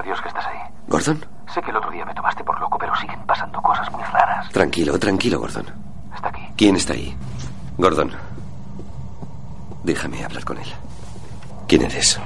a Dios que estás ahí. ¿Gordon? Sé que el otro día me tomaste por loco, pero siguen pasando cosas muy raras. Tranquilo, tranquilo, Gordon. Está aquí. ¿Quién está ahí? Gordon. Déjame hablar con él. ¿Quién eres?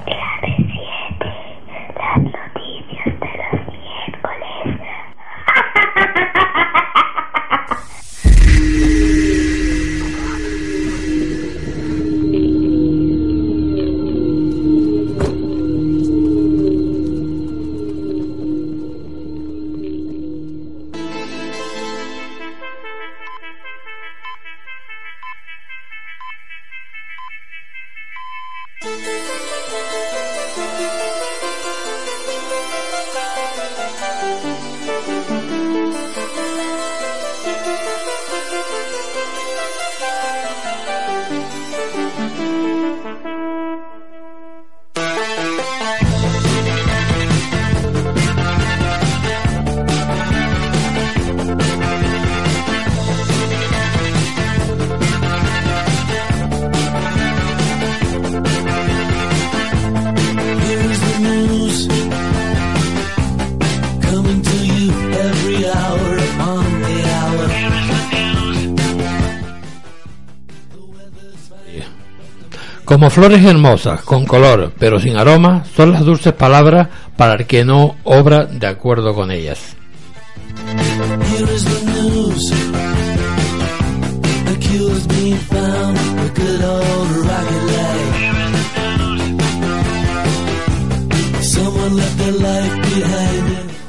Como flores hermosas, con color, pero sin aroma, son las dulces palabras para el que no obra de acuerdo con ellas.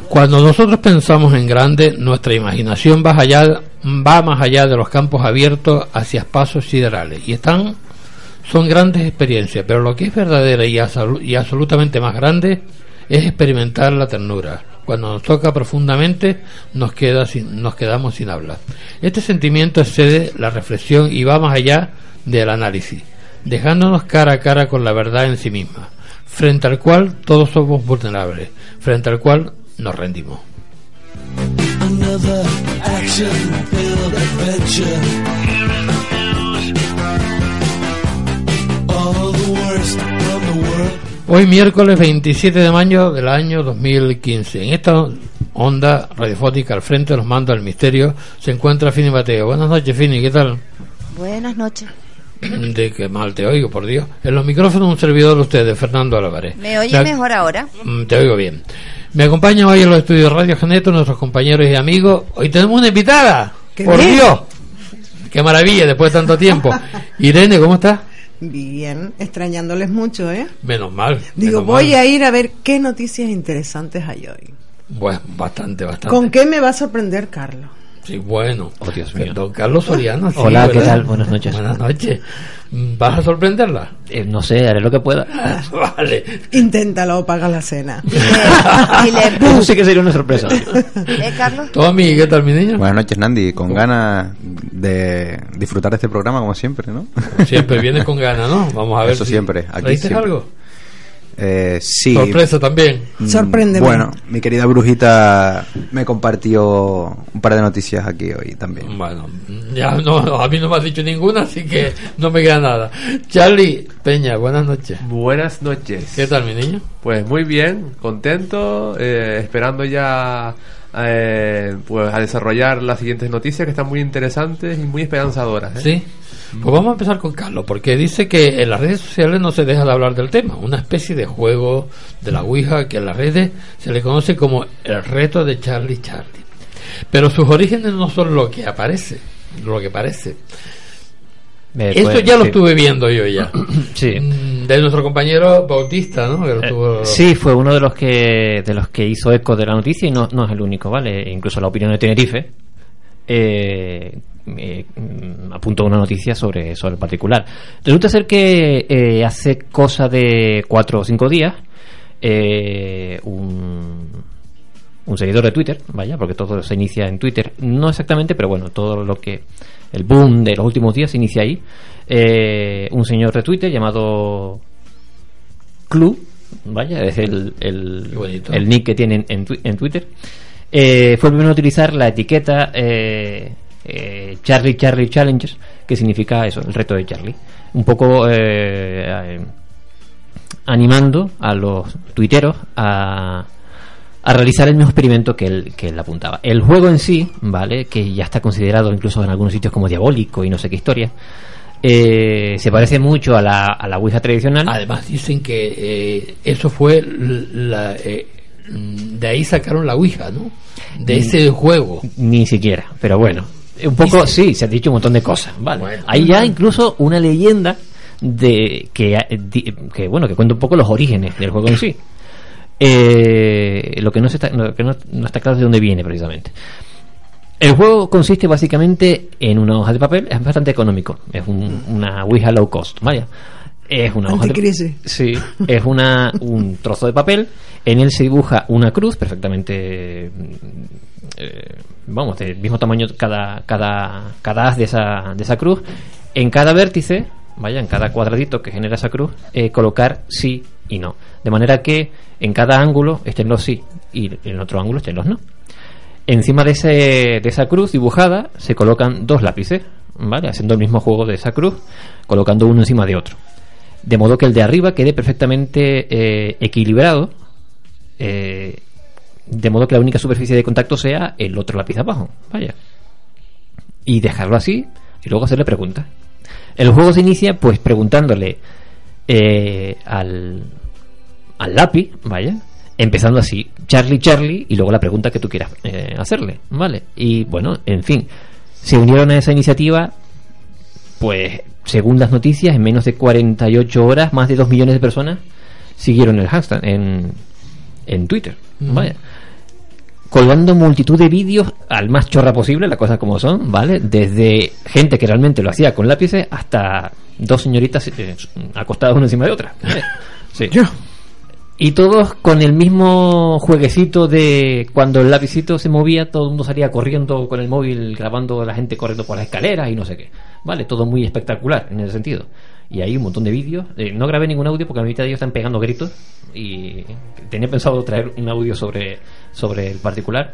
Cuando nosotros pensamos en grande, nuestra imaginación va, allá, va más allá de los campos abiertos hacia espacios siderales. Y están, son grandes experiencias, pero lo que es verdadera y, y absolutamente más grande es experimentar la ternura. Cuando nos toca profundamente, nos, queda sin- nos quedamos sin habla. Este sentimiento excede la reflexión y va más allá del análisis, dejándonos cara a cara con la verdad en sí misma, frente al cual todos somos vulnerables, frente al cual nos rendimos. Hoy miércoles 27 de mayo del año 2015. En esta onda radiofónica al frente de los mandos del misterio se encuentra Fini Mateo. Buenas noches Fini, ¿qué tal? Buenas noches. De que mal te oigo, por Dios. En los micrófonos un servidor de ustedes, Fernando Álvarez. ¿Me oye Me- mejor ahora? Mm, Te oigo bien. Me acompañan hoy en los estudios Radio Geneto nuestros compañeros y amigos. Hoy tenemos una invitada. ¡Qué ¡Por bien! Dios! ¡Qué maravilla después de tanto tiempo! Irene, ¿cómo estás? Bien, extrañándoles mucho, ¿eh? Menos mal. Digo, menos voy mal. a ir a ver qué noticias interesantes hay hoy. Bueno, bastante, bastante. ¿Con qué me va a sorprender Carlos? Sí, bueno. Oh, Dios mío. Don Carlos Soriano. sí, Hola, ¿qué ¿verdad? tal? Buenas noches. Buenas noches. ¿Vas a sorprenderla? Eh, no sé, haré lo que pueda. vale. Inténtalo, paga la cena. Y le- Eso sí que sería una sorpresa. ¿Eh, Carlos? Tommy, ¿qué tal, mi niño? Buenas noches, Nandi. Con ganas de disfrutar de este programa, como siempre, ¿no? Siempre vienes con ganas, ¿no? Vamos a ver. Eso si- siempre, aquí ¿Traíste siempre. algo? Eh, sí. Sorpresa también. Mm, Sorpréndeme. Bueno, mi querida brujita me compartió un par de noticias aquí hoy también. Bueno, ya no, a mí no me has dicho ninguna, así que no me queda nada. Charlie Peña, buenas noches. Buenas noches. ¿Qué tal, mi niño? Pues muy bien, contento, eh, esperando ya eh, pues a desarrollar las siguientes noticias que están muy interesantes y muy esperanzadoras. ¿eh? Sí. Pues vamos a empezar con Carlos, porque dice que en las redes sociales no se deja de hablar del tema, una especie de juego de la Ouija que en las redes se le conoce como el reto de Charlie Charlie. Pero sus orígenes no son lo que aparece, lo que parece. Eh, Esto pues, ya lo estuve viendo yo ya. Sí. De nuestro compañero Bautista, ¿no? Que Eh, sí, fue uno de los que de los que hizo eco de la noticia y no, no es el único, ¿vale? Incluso la opinión de Tenerife eh, eh, mm, apuntó una noticia sobre, sobre el particular. Resulta ser que eh, hace cosa de cuatro o cinco días eh, un, un seguidor de Twitter, vaya, porque todo se inicia en Twitter, no exactamente, pero bueno, todo lo que el boom de los últimos días se inicia ahí. Eh, un señor de Twitter llamado Club, vaya, es el, el, nick que tienen en, en Twitter, eh, fue el primero en utilizar la etiqueta eh, eh, Charlie Charlie Challengers, que significa eso, el reto de Charlie. Un poco eh, eh, animando a los tuiteros a, a realizar el mismo experimento que él, que él apuntaba. El juego en sí, ¿vale? Que ya está considerado incluso en algunos sitios como diabólico y no sé qué historia, eh, se parece mucho a la, a la Ouija tradicional. Además dicen que eh, eso fue la, eh, mm, de ahí sacaron la Ouija, ¿no? De Mm. ese juego. Ni siquiera, pero bueno. Un poco, sí, se ha dicho un montón de cosas. Vale. Bueno. Hay ya incluso una leyenda de que, di- que bueno que cuenta un poco los orígenes del juego en sí. Eh, lo que no se está, lo que no, no está claro es de dónde viene precisamente. El juego consiste básicamente en una hoja de papel, es bastante económico, es un- una Ouija low cost, vaya. Es una hoja de. Sí, es una, un trozo de papel, en él se dibuja una cruz perfectamente, eh, vamos, del mismo tamaño cada, cada, cada haz de esa, de esa cruz. En cada vértice, vaya, en cada cuadradito que genera esa cruz, eh, colocar sí y no. De manera que en cada ángulo estén los sí y en otro ángulo estén los no. Encima de, ese, de esa cruz dibujada se colocan dos lápices, ¿vale? Haciendo el mismo juego de esa cruz, colocando uno encima de otro. De modo que el de arriba quede perfectamente eh, equilibrado, eh, de modo que la única superficie de contacto sea el otro lápiz abajo, vaya. Y dejarlo así y luego hacerle preguntas. El juego se inicia pues preguntándole eh, al, al lápiz, vaya, empezando así, Charlie, Charlie, y luego la pregunta que tú quieras eh, hacerle, ¿vale? Y bueno, en fin, se unieron a esa iniciativa, pues según las noticias, en menos de 48 horas, más de 2 millones de personas siguieron el hashtag en, en Twitter, vaya. Colgando multitud de vídeos al más chorra posible, las cosas como son, ¿vale? Desde gente que realmente lo hacía con lápices hasta dos señoritas eh, acostadas una encima de otra. ¿vale? Sí. Y todos con el mismo jueguecito de cuando el lapicito se movía, todo el mundo salía corriendo con el móvil grabando a la gente corriendo por las escaleras y no sé qué. Vale, todo muy espectacular en ese sentido. Y hay un montón de vídeos. Eh, no grabé ningún audio porque la mitad de ellos están pegando gritos. Y tenía pensado traer un audio sobre, sobre el particular.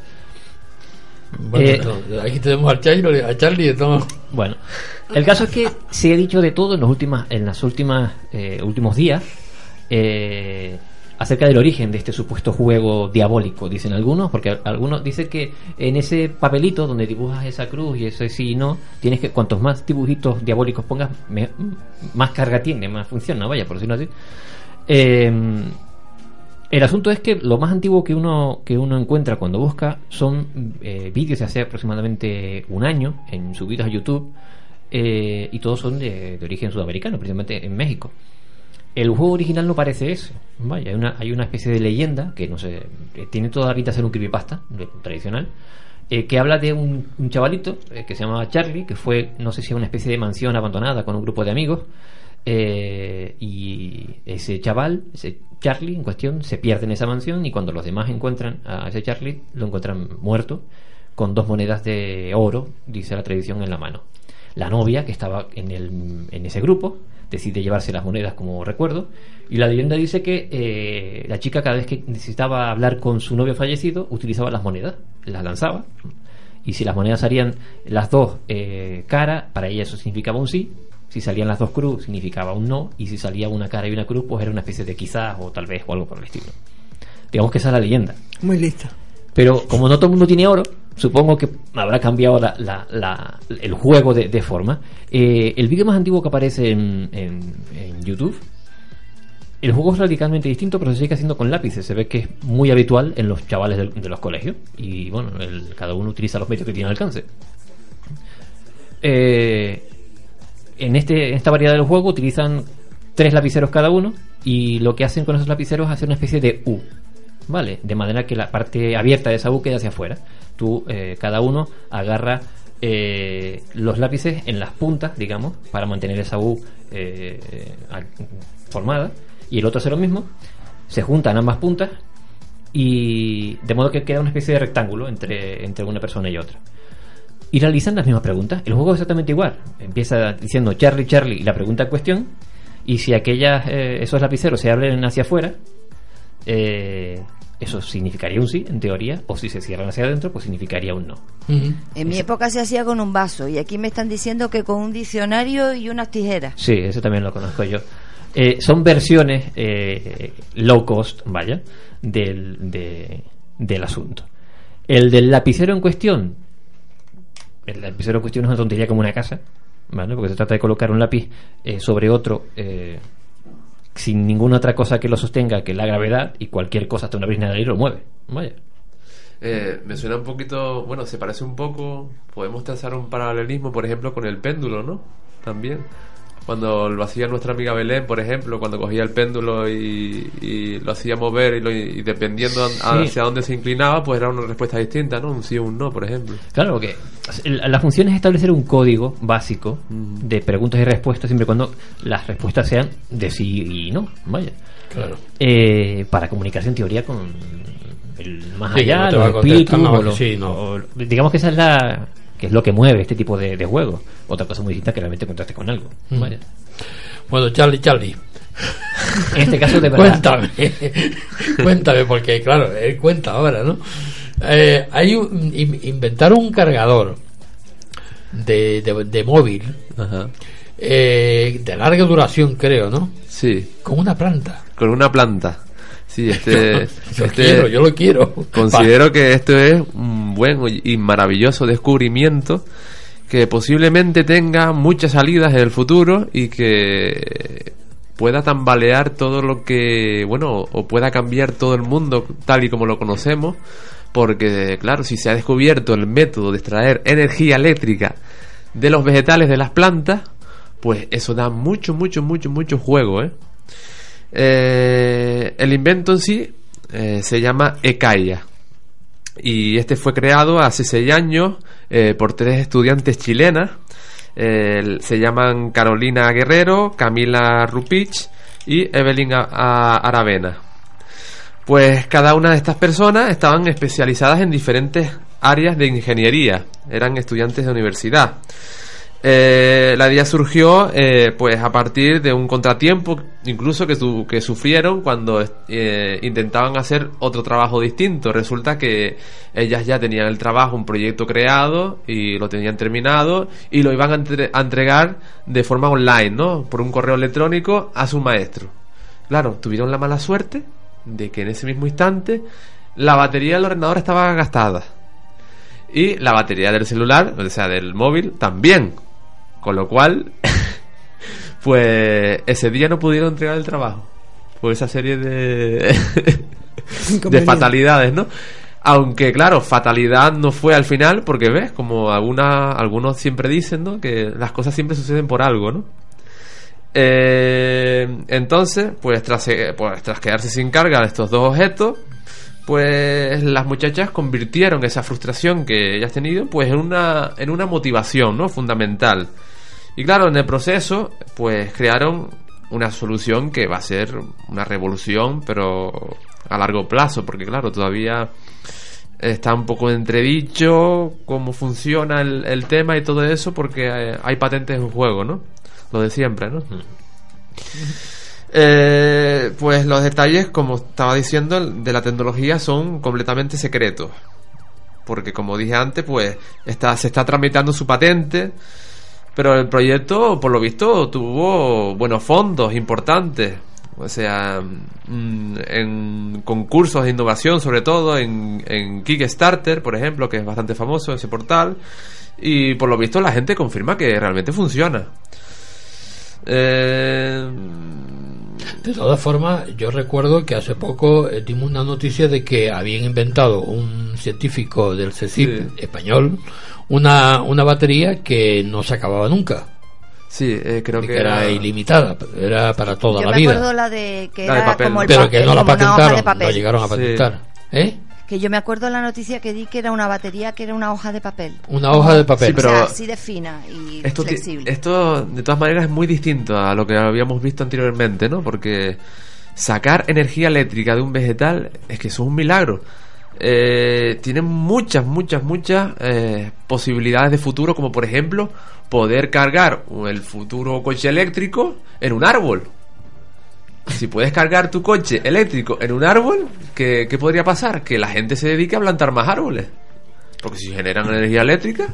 Bueno, Eh, aquí tenemos al Charlie, a Charlie todo. Bueno, el caso es que se ha dicho de todo en los últimas, en las últimas eh, últimos días eh, acerca del origen de este supuesto juego diabólico, dicen algunos, porque algunos dicen que en ese papelito donde dibujas esa cruz y ese sí y no, tienes que cuantos más dibujitos diabólicos pongas, me- más carga tiene, más funciona, vaya, por decirlo así. Eh, el asunto es que lo más antiguo que uno que uno encuentra cuando busca son eh, vídeos de hace aproximadamente un año en subidos a YouTube eh, y todos son de, origen sudamericano, precisamente en México. El juego original no parece. Vaya, hay una, hay una especie de leyenda que no sé, eh, tiene toda la pinta ser un creepypasta tradicional, que habla de un, chavalito que se llamaba Charlie, que fue, no sé si una especie de mansión abandonada con un grupo de amigos, eh, y ese chaval, ese Charlie en cuestión, se pierde en esa mansión y cuando los demás encuentran a ese Charlie, lo encuentran muerto con dos monedas de oro, dice la tradición, en la mano. La novia, que estaba en, el, en ese grupo, decide llevarse las monedas como recuerdo. Y la leyenda dice que eh, la chica cada vez que necesitaba hablar con su novio fallecido, utilizaba las monedas, las lanzaba. Y si las monedas salían las dos eh, cara, para ella eso significaba un sí. Si salían las dos cruz, significaba un no. Y si salía una cara y una cruz, pues era una especie de quizás o tal vez o algo por el estilo. Digamos que esa es la leyenda. Muy lista. Pero como no todo el mundo tiene oro, supongo que habrá cambiado la- la- la- el juego de, de forma. Eh, el vídeo más antiguo que aparece en, en- en YouTube, el juego es radicalmente distinto, pero se sigue haciendo con lápices. Se ve que es muy habitual en los chavales de, los colegios. Y bueno, el- cada uno utiliza los medios que tiene al alcance. Eh, en, este, en esta variedad del juego utilizan tres lapiceros cada uno y lo que hacen con esos lapiceros es hacer una especie de U. ¿Vale? De manera que la parte abierta de esa U queda hacia afuera. Tú, eh, cada uno agarra eh, los lápices en las puntas, digamos, para mantener esa U eh, formada. Y el otro hace lo mismo. Se juntan ambas puntas y de modo que queda una especie de rectángulo entre, entre una persona y otra y realizan las mismas preguntas. El juego es exactamente igual. Empieza diciendo Charlie, Charlie y la pregunta en cuestión. Y si aquellas, eh, esos lapiceros se abren hacia afuera, eh, eso significaría un sí, en teoría. O si se cierran hacia adentro, pues significaría un no. En mi época se hacía con un vaso y aquí me están diciendo que con un diccionario y unas tijeras. Sí, eso también lo conozco yo. Eh, son versiones eh, low cost, vaya, del, de, del asunto. El del lapicero en cuestión, el lapicero en cuestión es una tontería como una casa, ¿vale? Porque se trata de colocar un lápiz eh, sobre otro eh, sin ninguna otra cosa que lo sostenga que la gravedad y cualquier cosa, hasta una brisna de aire lo mueve. Vaya. Eh, me suena un poquito, bueno, se parece un poco, podemos trazar un paralelismo, por ejemplo, con el péndulo, ¿no? También. Cuando lo hacía nuestra amiga Belén, por ejemplo, cuando cogía el péndulo y, y lo hacía mover y, lo- y dependiendo hacia dónde se inclinaba, pues era una respuesta distinta, ¿no? Un sí o un no, por ejemplo. Claro, porque el- la función es establecer un código básico de preguntas y respuestas, siempre y cuando las respuestas sean de sí y no. Vaya. Claro. Eh, para comunicarse en teoría con el más Sí, que allá, no los espíritus, o que sí, no. o- digamos que esa es la que es lo que mueve este tipo de, de juegos. Otra cosa muy distinta que realmente contraste con algo. Mm. Vaya. Bueno, Charlie, Charlie. En este caso, de verdad. Cuéntame, cuéntame, porque claro, él cuenta ahora, ¿no? Eh, hay un, in- inventaron un cargador de, de, de móvil Ajá. eh, de larga duración, creo, ¿no? Sí, Con una planta. con una planta. Sí, este... Yo este- quiero, yo lo quiero. Considero que esto es un buen y maravilloso descubrimiento que posiblemente tenga muchas salidas en el futuro y que pueda tambalear todo lo que, bueno, o pueda cambiar todo el mundo tal y como lo conocemos, porque claro, si se ha descubierto el método de extraer energía eléctrica de los vegetales de las plantas, pues eso da mucho, mucho, mucho, mucho juego, ¿eh? Eh, el invento en sí eh, se llama Ekaya. Y este fue creado hace seis años eh, por tres estudiantes chilenas. Se llaman Carolina Guerrero, Camila Rupich y Evelyn Aravena. Pues cada una de estas personas estaban especializadas en diferentes áreas de ingeniería. Eran estudiantes de universidad. Eh, la idea surgió eh, pues a partir de un contratiempo incluso que, tu- que sufrieron cuando eh, intentaban hacer otro trabajo distinto. Resulta que ellas ya tenían el trabajo, un proyecto creado y lo tenían terminado y lo iban a, a entregar de forma online, ¿no? Por un correo electrónico a su maestro. Claro, tuvieron la mala suerte de que en ese mismo instante la batería del ordenador estaba gastada. Y la batería del celular, o sea, del móvil, también. Con lo cual, pues ese día no pudieron entregar el trabajo. Por esa serie de, de fatalidades, ¿no? Aunque, claro, fatalidad no fue al final, porque ves, como alguna, algunos siempre dicen, ¿no? Que las cosas siempre suceden por algo, ¿no? Eh, entonces, pues tras, eh, pues tras quedarse sin carga de estos dos objetos, pues las muchachas convirtieron esa frustración que ellas tenido pues en una, en una motivación, ¿no? Fundamental. Y claro, en el proceso, pues crearon una solución que va a ser una revolución, pero a largo plazo, porque claro, todavía está un poco entredicho cómo funciona el, tema y todo eso, porque eh, hay patentes en juego, ¿no? Lo de siempre, ¿no? Eh, pues los detalles, como estaba diciendo, de la tecnología son completamente secretos. Porque como dije antes, pues está, se está tramitando su patente. Pero el proyecto, por lo visto, tuvo buenos fondos importantes. O sea, mm, en concursos de innovación, sobre todo en, en Kickstarter, por ejemplo, que es bastante famoso ese portal. Y por lo visto la gente confirma que realmente funciona. Eh, De todas formas, yo recuerdo que hace poco eh, dimos una noticia de que habían inventado un científico del Sí. español una, una batería que no se acababa nunca, sí, eh, creo que que era ilimitada, era para toda Yo la me vida. la de que La de papel. como el Pero que no la patentaron, no llegaron a Sí. patentar. ¿Eh? Que yo me acuerdo la noticia que di que era una batería que era una hoja de papel. Una hoja de papel. Sí, pero- o sea, así de fina y esto, flexible. esto, de todas maneras, es muy distinto a lo que habíamos visto anteriormente, ¿no? Porque sacar energía eléctrica de un vegetal es que eso es un milagro. Eh, tiene muchas, muchas, muchas eh, posibilidades de futuro, como por ejemplo poder cargar el futuro coche eléctrico en un árbol. Si puedes cargar tu coche eléctrico en un árbol, ¿qué, qué podría pasar? Que la gente se dedique a plantar más árboles. Porque si generan energía eléctrica,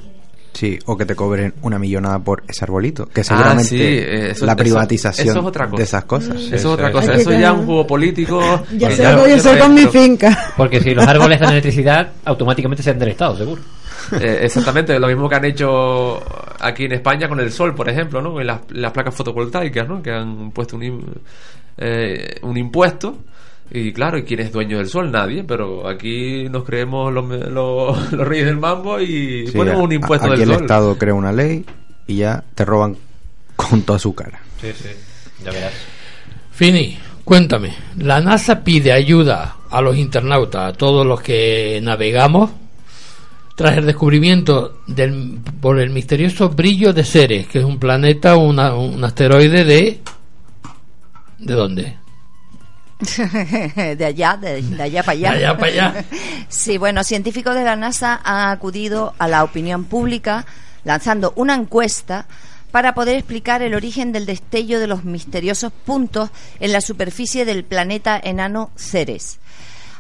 Sí, o que te cobren una millonada por ese arbolito. Que Ah, seguramente sí, eso- la eso- privatización eso es otra cosa. de esas cosas. Eso es otra cosa. Eso ya es un juego político. Ya lo no yo sé con mi finca. Porque si los árboles dan electricidad, automáticamente se han del Estado, seguro. Eh, exactamente, lo mismo que han hecho aquí en España con el sol, por ejemplo, ¿no? En las, las placas fotovoltaicas, ¿no? Que han puesto un, eh, un impuesto. Y claro, ¿y quién es dueño del sol? Nadie, pero aquí nos creemos los, los, los reyes del mambo y Sí, ponemos un impuesto aquí del el sol. Estado crea una ley y ya te roban con toda su cara. Sí, sí, ya verás. Fini, cuéntame, la NASA pide ayuda a los internautas, a todos los que navegamos, tras el descubrimiento del, por el misterioso brillo de Ceres, que es un planeta, una- un asteroide de... ¿De dónde? de allá, de, de allá para allá. De allá para allá. Sí, bueno, científicos de la NASA han acudido a la opinión pública lanzando una encuesta para poder explicar el origen del destello de los misteriosos puntos en la superficie del planeta enano Ceres.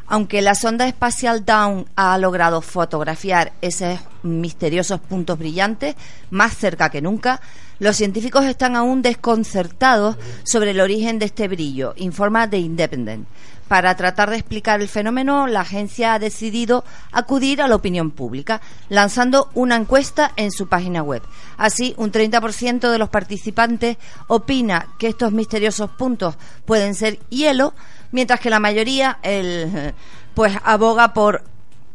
Aunque la sonda espacial Dawn ha logrado fotografiar esos misteriosos puntos brillantes más cerca que nunca, los científicos están aún desconcertados sobre el origen de este brillo, informa The Independent. Para tratar de explicar el fenómeno, la agencia ha decidido acudir a la opinión pública, lanzando una encuesta en su página web. Así, un 30% de los participantes opina que estos misteriosos puntos pueden ser hielo, mientras que la mayoría el, pues aboga por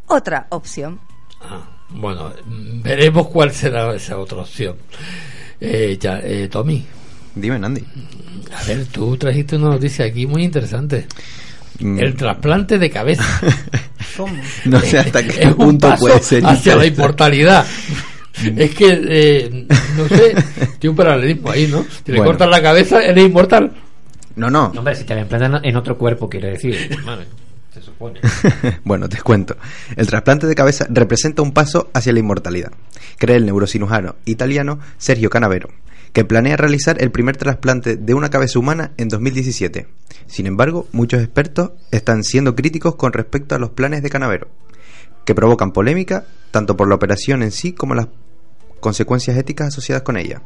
otra opción. Ah, bueno, mm, veremos cuál será esa otra opción. Eh, ya, eh, Tommy, Dime, Nandi. a ver, tú trajiste una noticia aquí muy interesante. Mm, El trasplante de cabeza. no sé hasta qué es un punto paso puede ser hacia la inmortalidad. es que, eh, no sé, tiene un paralelismo ahí, ¿no? Si le Bueno. cortas la cabeza, eres inmortal. No, no. Hombre, si te la implantan en otro cuerpo, quiere decir. Vale, se supone. bueno, te cuento. El trasplante de cabeza representa un paso hacia la inmortalidad, cree el neurocirujano italiano Sergio Canavero, que planea realizar el primer trasplante de una cabeza humana en 2017. Sin embargo, muchos expertos están siendo críticos con respecto a los planes de Canavero, que provocan polémica tanto por la operación en sí como las consecuencias éticas asociadas con ella.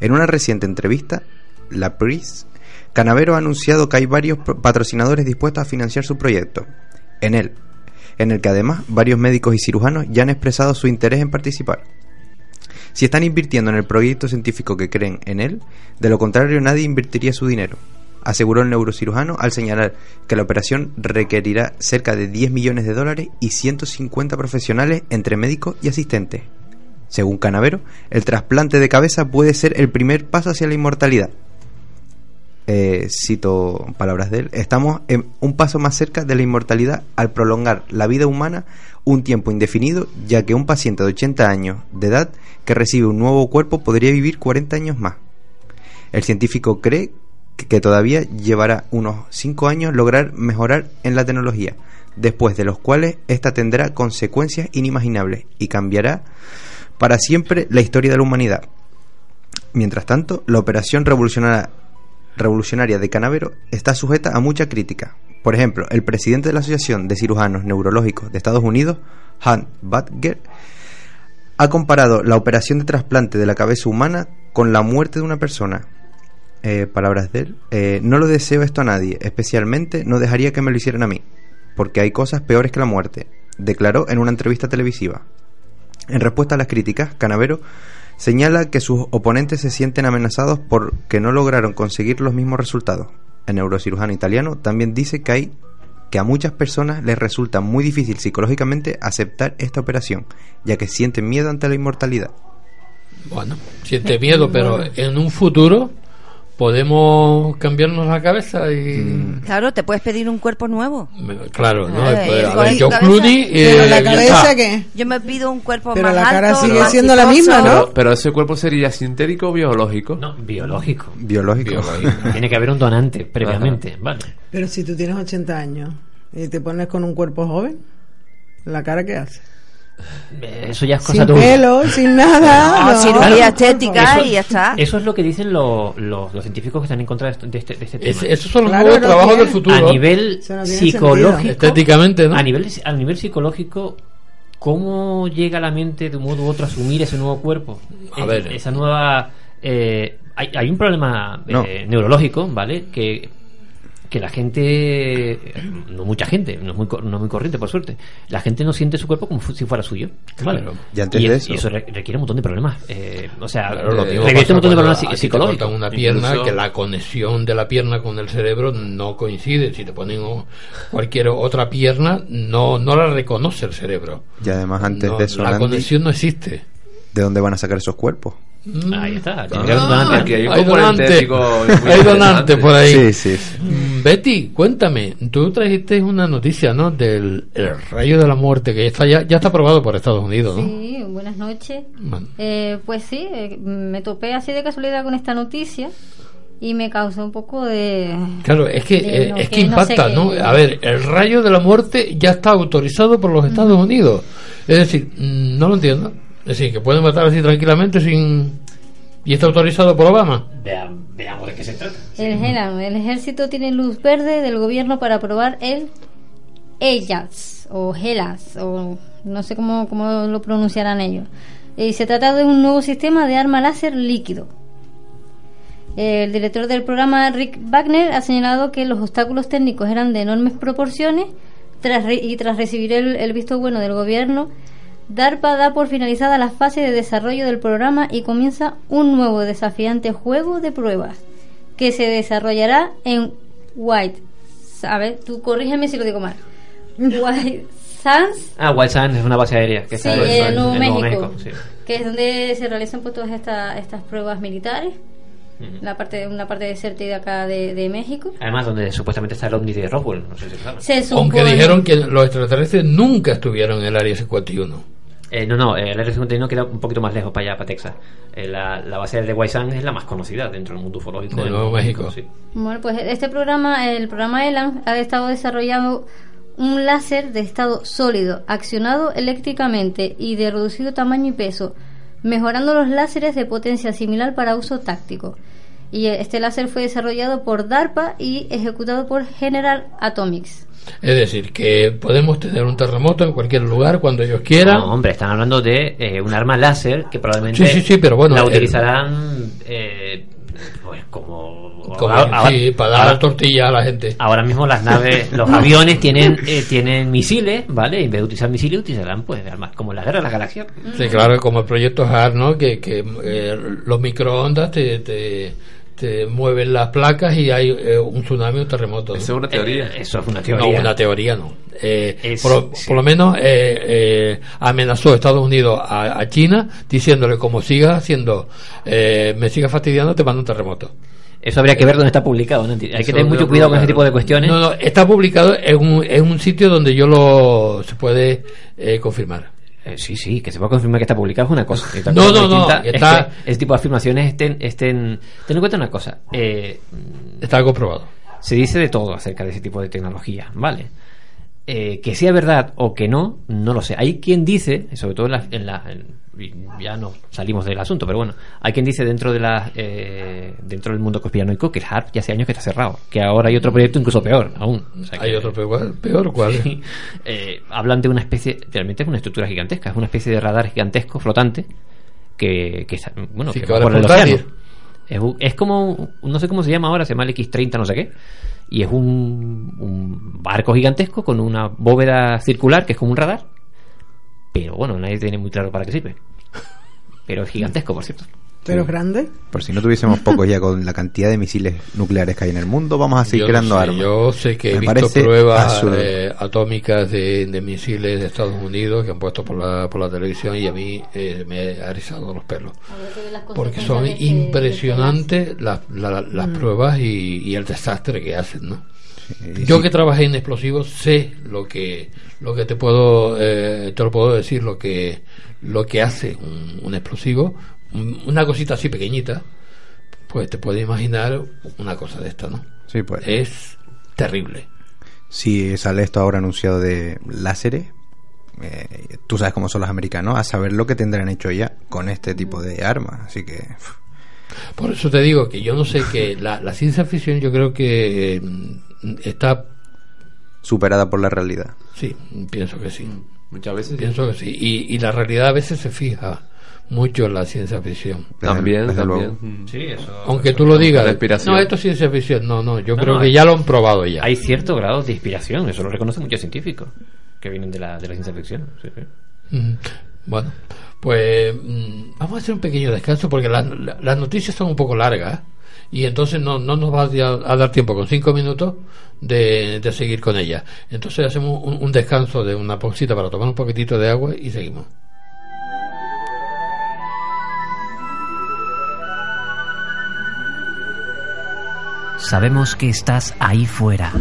En una reciente entrevista, la Pris, Canavero ha anunciado que hay varios patrocinadores dispuestos a financiar su proyecto. En él, en el que además varios médicos y cirujanos ya han expresado su interés en participar. Si están invirtiendo en el proyecto científico que creen en él, de lo contrario nadie invertiría su dinero, aseguró el neurocirujano al señalar que la operación requerirá cerca de 10 millones de dólares y 150 profesionales entre médicos y asistentes. Según Canavero, el trasplante de cabeza puede ser el primer paso hacia la inmortalidad. Eh, cito palabras de él, estamos en un paso más cerca de la inmortalidad al prolongar la vida humana un tiempo indefinido, ya que un paciente de 80 años de edad que recibe un nuevo cuerpo podría vivir 40 años más. El científico cree que, todavía llevará unos 5 años lograr mejorar en la tecnología, después de los cuales esta tendrá consecuencias inimaginables y cambiará para siempre la historia de la humanidad. Mientras tanto, la operación revolucionaria, revolucionaria de Canavero está sujeta a mucha crítica. Por ejemplo, el presidente de la Asociación de Cirujanos Neurológicos de Estados Unidos, Hunt Butger, ha comparado la operación de trasplante de la cabeza humana con la muerte de una persona. Eh, palabras de él. eh, no lo deseo esto a nadie, especialmente no dejaría que me lo hicieran a mí, porque hay cosas peores que la muerte, declaró en una entrevista televisiva. En respuesta a las críticas, Canavero señala que sus oponentes se sienten amenazados porque no lograron conseguir los mismos resultados. El neurocirujano italiano también dice que hay que a muchas personas les resulta muy difícil psicológicamente aceptar esta operación, ya que sienten miedo ante la inmortalidad. Bueno, siente miedo, pero en un futuro podemos cambiarnos la cabeza y... Claro, te puedes pedir un cuerpo nuevo. Claro, ¿no? Eh, Pues, a ver, cabeza. Clooney... Pero eh, la cabeza. ¿qué? Yo me pido un cuerpo Pero más la cara alto, sigue siendo la misma, ¿no? Pero, pero ese cuerpo sería sintético o biológico. No, biológico. Biológico. Biológico. Tiene que haber un donante previamente, vale. Pero si tú tienes 80 años y te pones con un cuerpo joven, ¿la cara qué hace? Eso ya es cosa Sin de uno. pelo, sin nada. No, no. cirugía Claro. estética Eso- y ya está. Eso es lo que dicen los, los, los científicos que están en contra de, este, de este tema. Es- esos son los Claro, nuevos no trabajos tiene- del futuro. a nivel psicológico, sentido. Estéticamente, ¿no? a nivel a nivel psicológico ¿cómo llega a la mente de un modo u otro a asumir ese nuevo cuerpo? A Eh, ver. Esa nueva... eh, hay, hay un problema eh, neurológico, ¿vale? Que, que la gente, no mucha gente, no es muy, co- no es muy corriente por suerte, la gente no siente su cuerpo como si fuera suyo. ¿vale? Claro. Y antes y, de es- eso- y eso re- requiere un montón de problemas. eh, o sea, Claro, lo pasa un montón de problemas a te psicológicos. cortan una pierna Incluso- que la conexión de la pierna con el cerebro no coincide. Si te ponen cualquier otra pierna, no, no la reconoce el cerebro. Y además, antes No, de eso, la conexión no existe. ¿de dónde van a sacar esos cuerpos? Ahí está. Ah, donante. aquí hay un hay donante, hay por ahí. Sí, sí, sí. Mm, Betty, cuéntame, tú trajiste una noticia, ¿no? Del el rayo de la muerte que está ya, ya está aprobado por Estados Unidos, ¿no? Sí, buenas noches. Bueno. Eh, pues sí, eh, me topé así de casualidad con esta noticia y me causó un poco de... Claro, es que, eh, es que que no sé impacta. ¿no? A ver, el rayo de la muerte ya está autorizado por los Estados Unidos. Es decir, mm, no lo entiendo. Es decir, que pueden matar así tranquilamente sin... Y está autorizado por Obama. Vea- veamos de qué se trata. El, GELAM, el ejército tiene luz verde del gobierno para aprobar el ELAS o GELAS o no sé cómo, cómo lo pronunciarán ellos. Y se trata de un nuevo sistema de arma láser líquido. El director del programa, Rick Wagner, ha señalado que los obstáculos técnicos eran de enormes proporciones tras re- y tras recibir el, el visto bueno del gobierno, DARPA da por finalizada la fase de desarrollo del programa y comienza un nuevo desafiante juego de pruebas que se desarrollará en White. A ver, tú corrígeme si lo digo mal. White Sands, Ah, White Sands es una base aérea que sí, está en Nuevo México, sí. que es donde se realizan pues todas estas estas pruebas militares. La parte, una parte desértica de acá de, de México. Además, donde supuestamente está el ovni de Roswell, no sé si. Se Aunque dijeron que los extraterrestres nunca estuvieron en el área 51. Eh, no, no, eh, el Área 51 queda un poquito más lejos, para allá, para Texas. Eh, la, la base de Sands es la más conocida dentro del mundo ufológico. De Nuevo México. Sí. Bueno, pues este programa, el programa ELAN, ha estado desarrollando un láser de estado sólido, accionado eléctricamente y de reducido tamaño y peso, mejorando los láseres de potencia similar para uso táctico. Y este láser fue desarrollado por DARPA y ejecutado por General Atomics. Es decir, que podemos tener un terremoto en cualquier lugar cuando ellos quieran. No, hombre, están hablando de eh, un arma láser que probablemente Sí, sí, sí, pero bueno, la el- utilizarán eh, pues como, ahora- sí, para dar ahora- tortilla a la gente. Ahora mismo las naves, los aviones tienen eh, tienen misiles, ¿vale? Y en vez de utilizar misiles, utilizarán pues armas como la guerra de las galaxias. Sí, claro, como el proyecto HAR, ¿no? Que, que eh, los microondas te, te, te mueven las placas y hay eh, un tsunami o un terremoto. ¿no? Esa es una teoría. Eh, eso es una No, teoría. una teoría no. Eh, Es- por, sí. por lo menos eh, eh, amenazó Estados Unidos a, a China diciéndole como sigas haciendo, eh, me sigas fastidiando, te mando un terremoto. Eso habría que ver dónde está publicado. ¿no? Hay que Eso tener mucho cuidado con ese tipo de cuestiones. No, no, está publicado en un, en un sitio donde yo lo se puede eh, confirmar. Eh, sí, sí, que se pueda confirmar que está publicado es una cosa. Y otra No, cosa no, no, es está- que ese tipo de afirmaciones estén, estén... Ten en cuenta una cosa. eh, Está comprobado. se dice de todo acerca de ese tipo de tecnología, ¿vale? Eh, que sea verdad o que no, no lo sé. Hay quien dice, sobre todo en la, en la- en- ya no salimos del asunto, pero bueno, hay quien dice dentro de la eh, dentro del mundo conspiranoico que el HARP ya hace años que está cerrado, que ahora hay otro proyecto incluso peor, aún. O sea que- Hay otro peor, peor ¿cuál? Sí. Eh, hablan de una especie, realmente es una estructura gigantesca, es una especie de radar gigantesco flotante que, que está- bueno, Sí, que que va ahora por el es océano. Es como, no sé cómo se llama ahora, se llama el X30 no sé qué, y es un, barco gigantesco con una bóveda circular que es como un radar, pero bueno, nadie tiene muy claro para qué sirve. Pero es gigantesco, por cierto. Pero es grande. Por si no tuviésemos pocos ya con la cantidad de misiles nucleares que hay en el mundo, vamos a seguir Yo no creando sé, armas. Yo sé que he Me visto pruebas eh, atómicas de, de misiles de Estados Unidos que han puesto por la, por la televisión y a mí eh, me ha erizado los pelos. Porque son impresionantes las, la- las pruebas y, y el desastre que hacen, ¿no? Sí, Yo sí. que trabajé en explosivos sé lo que lo que te puedo eh, te lo puedo decir lo que lo que hace un, un explosivo una cosita así pequeñita pues te puedes imaginar una cosa de esta no Sí, pues. es terrible Si sale esto ahora anunciado de láseres, eh, tú sabes cómo son los americanos, a saber lo que tendrán hecho ya con este tipo de armas. Así que. por eso te digo que yo no sé que la, la ciencia ficción yo creo que mm, está superada por la realidad. sí pienso que sí Muchas veces. sí. Pienso que sí. Y, y la realidad a veces se fija mucho en la ciencia ficción. También, Desde también. luego. Mm. Sí, eso. Aunque tú lo digas, La inspiración. no, esto es ciencia ficción. No, no, yo No, creo no, que hay- ya lo han probado ya. Hay cierto grado de inspiración, eso lo reconocen muchos científicos que vienen de la, de la ciencia ficción. sí, sí. Mm, Bueno, pues mm, vamos a hacer un pequeño descanso porque las, la- las noticias son un poco largas y entonces no, no nos va a, a dar tiempo con cinco minutos de, de seguir con ellas. Entonces hacemos un, un descanso de una pausita para tomar un poquitito de agua y seguimos. Sabemos que estás ahí fuera.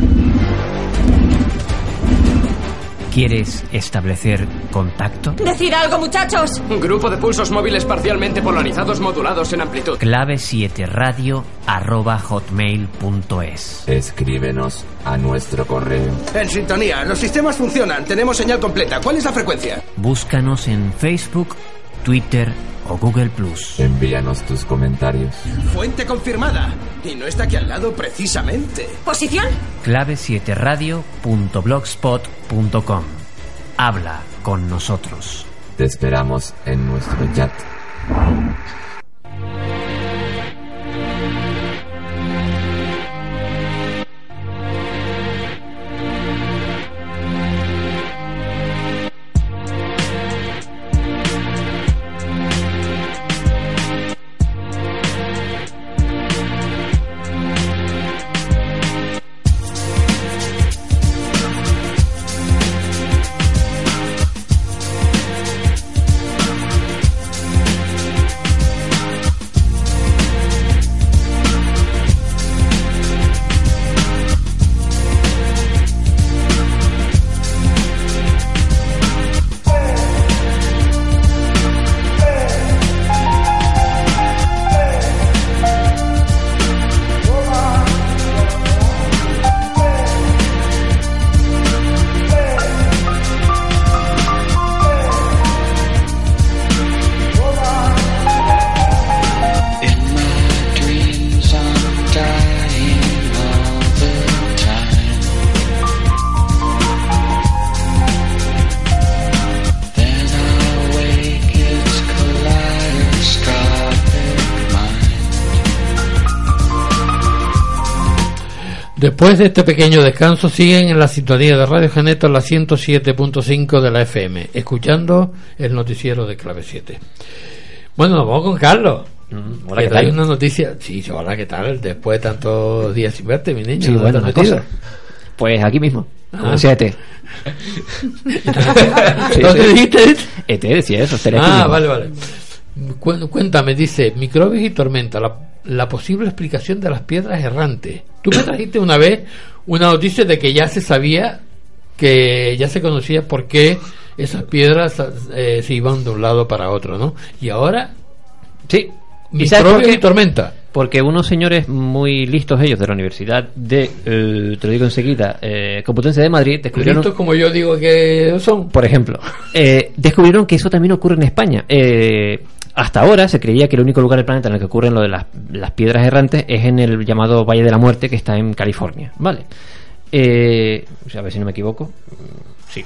¿Quieres establecer contacto? ¡Decid algo, muchachos! Grupo de pulsos móviles parcialmente polarizados modulados en amplitud. Clave 7 radio arroba hotmail.es. Escríbenos a nuestro correo. En sintonía, los sistemas funcionan, tenemos señal completa. ¿Cuál es la frecuencia? Búscanos en Facebook, Twitter o Google Plus. Envíanos tus comentarios. Fuente confirmada. Y no está aquí al lado precisamente. ¿Posición? Clave 7 radio.blogspot.com. Habla con nosotros. Te esperamos en nuestro chat. Después de este pequeño descanso, siguen en la sintonía de Radio Geneto la 107.5 de la FM, escuchando el noticiero de Clave 7. Bueno, nos vamos con Carlos. Mm, hola, ¿qué tal? una noticia. Sí, hola, ¿qué tal? Después de tantos días sin verte, mi niño. Sí, ¿dónde bueno, te una cosa. Pues aquí mismo, como Ah. decía ET. Sí, ¿Dónde sí. dijiste? ET decía eso, Ah, vale, vale. Cu- Cuéntame, dice, microbios y tormenta, la, la posible explicación de las piedras errantes. Tú me trajiste una vez una noticia de que ya se sabía, que ya se conocía por qué esas piedras eh, se iban de un lado para otro, ¿no? Y ahora, Sí. ¿Y sabes por microbios qué? y tormenta. Porque unos señores muy listos ellos de la Universidad de, eh, te lo digo enseguida, eh, Complutense de Madrid, descubrieron... Listos como yo digo que son. Por ejemplo, eh, descubrieron que eso también ocurre en España. Eh, hasta ahora se creía que el único lugar del planeta en el que ocurren lo de las, piedras errantes es en el llamado Valle de la Muerte que está en California. Vale. Eh, a ver si no me equivoco. Mm, Sí.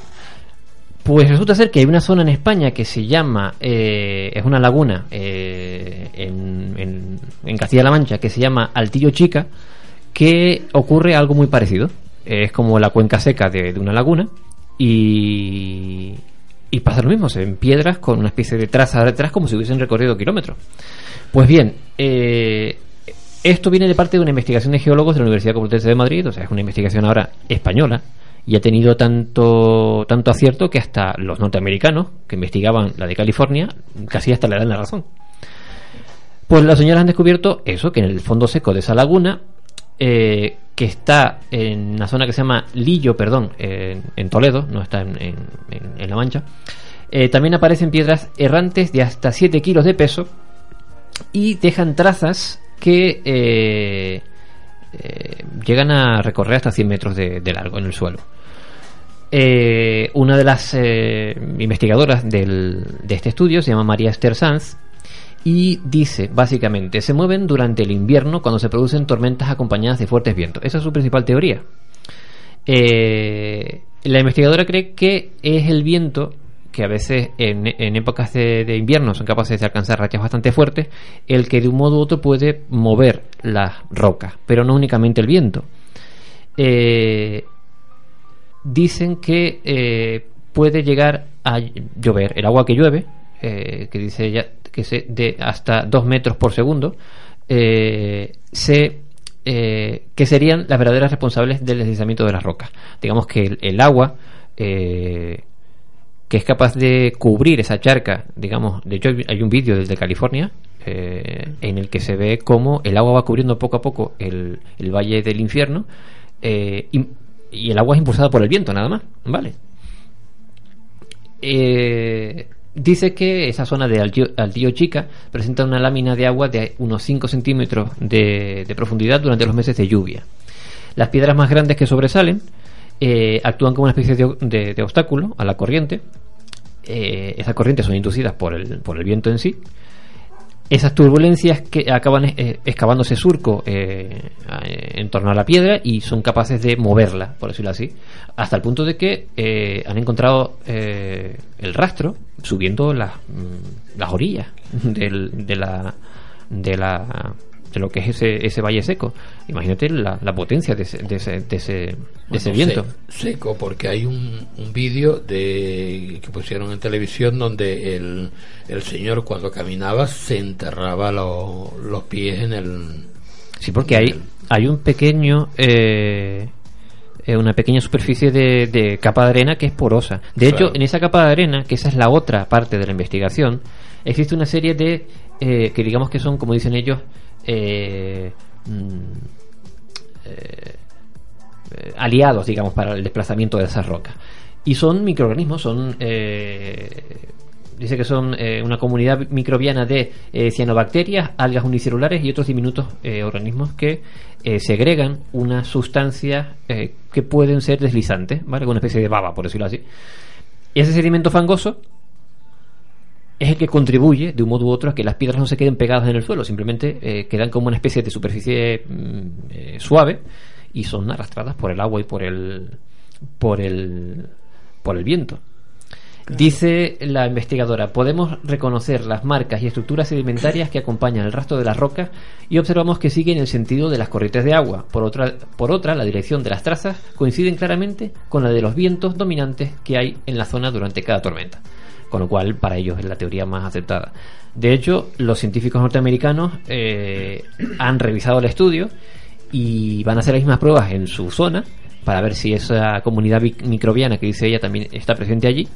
Pues resulta ser que hay una zona en España que se llama, eh, es una laguna eh, en Castilla-La Mancha que se llama Altillo Chica, que ocurre algo muy parecido. Es como la cuenca seca de, de una laguna y, y pasa lo mismo, se ven piedras con una especie de traza detrás como si hubiesen recorrido kilómetros. Pues bien, eh, esto viene de parte de una investigación de geólogos de la Universidad Complutense de Madrid, o sea, es una investigación ahora española y ha tenido tanto tanto acierto que hasta los norteamericanos que investigaban la de California casi hasta le dan la razón. Pues las señoras han descubierto eso, que en el fondo seco de esa laguna, eh, que está en una zona que se llama Lillo, perdón, en, Toledo, no está en, en- La Mancha, eh, también aparecen piedras errantes de hasta 7 kilos de peso y dejan trazas que eh, eh, llegan a recorrer hasta 100 metros de, largo en el suelo. Una de las investigadoras del- de este estudio se llama María Esther Sanz y dice básicamente se mueven durante el invierno cuando se producen tormentas acompañadas de fuertes vientos. Esa es su principal teoría. Eh, La investigadora cree que es el viento que a veces en, épocas de, de invierno son capaces de alcanzar rachas bastante fuertes, el que de un modo u otro puede mover las rocas, pero no únicamente el viento. Eh, dicen que eh, puede llegar a llover. El agua que llueve, eh, que dice ella que se de hasta 2 metros por segundo, eh, se, eh, que serían las verdaderas responsables del deslizamiento de las rocas. Digamos que el, agua que es capaz de cubrir esa charca, digamos, de hecho hay- un vídeo desde California en el que se ve cómo el agua va cubriendo poco a poco el, el valle del infierno y, el agua es impulsada por el viento nada más, ¿vale? Dice que esa zona de Altío Chica presenta una lámina de agua de unos 5 centímetros de, profundidad durante los meses de lluvia. Las piedras más grandes que sobresalen eh, actúan como una especie de obstáculo a la corriente. Eh, esas corrientes son inducidas por el, por el viento en sí. Esas turbulencias que acaban eh, excavándose surco eh, en torno a la piedra y son capaces de moverla, por decirlo así, hasta el punto de que eh, han encontrado eh, el rastro subiendo las, mm, las orillas del- de la de lo que es ese, ese valle seco. Imagínate la, la potencia de ese, de ese, de ese, de ese Bueno, viento. se- seco, porque hay un, un vídeo de que pusieron en televisión donde el, el señor cuando caminaba se enterraba lo- los pies en el... Sí, porque hay, hay un pequeño. eh, eh, una pequeña superficie de, de capa de arena que es porosa. De hecho, en esa capa de arena, que esa es la otra parte de la investigación, existe una serie de. eh, que digamos que son, como dicen ellos. Eh, mm, eh, aliados, digamos, para el desplazamiento de esas rocas. Y son microorganismos, son. eh, dice que son una comunidad microbiana de cianobacterias, algas unicelulares y otros diminutos organismos que segregan unas sustancias que pueden ser deslizantes, ¿vale? Una especie de baba, por decirlo así. Y ese sedimento fangoso es el que contribuye de un modo u otro a que las piedras no se queden pegadas en el suelo, simplemente eh, quedan como una especie de superficie mm, eh, suave y son arrastradas por el agua y por el por el por el viento. Dice la investigadora, podemos reconocer las marcas y estructuras sedimentarias que acompañan el rastro de las rocas y observamos que siguen el sentido de las corrientes de agua. Por otra, por otra, la dirección de las trazas coinciden claramente con la de los vientos dominantes que hay en la zona durante cada tormenta. Con lo cual, para ellos es la teoría más aceptada. De hecho, los científicos norteamericanos eh, han revisado el estudio y van a hacer las mismas pruebas en su zona para ver si esa comunidad mic- microbiana que dice ella también está presente allí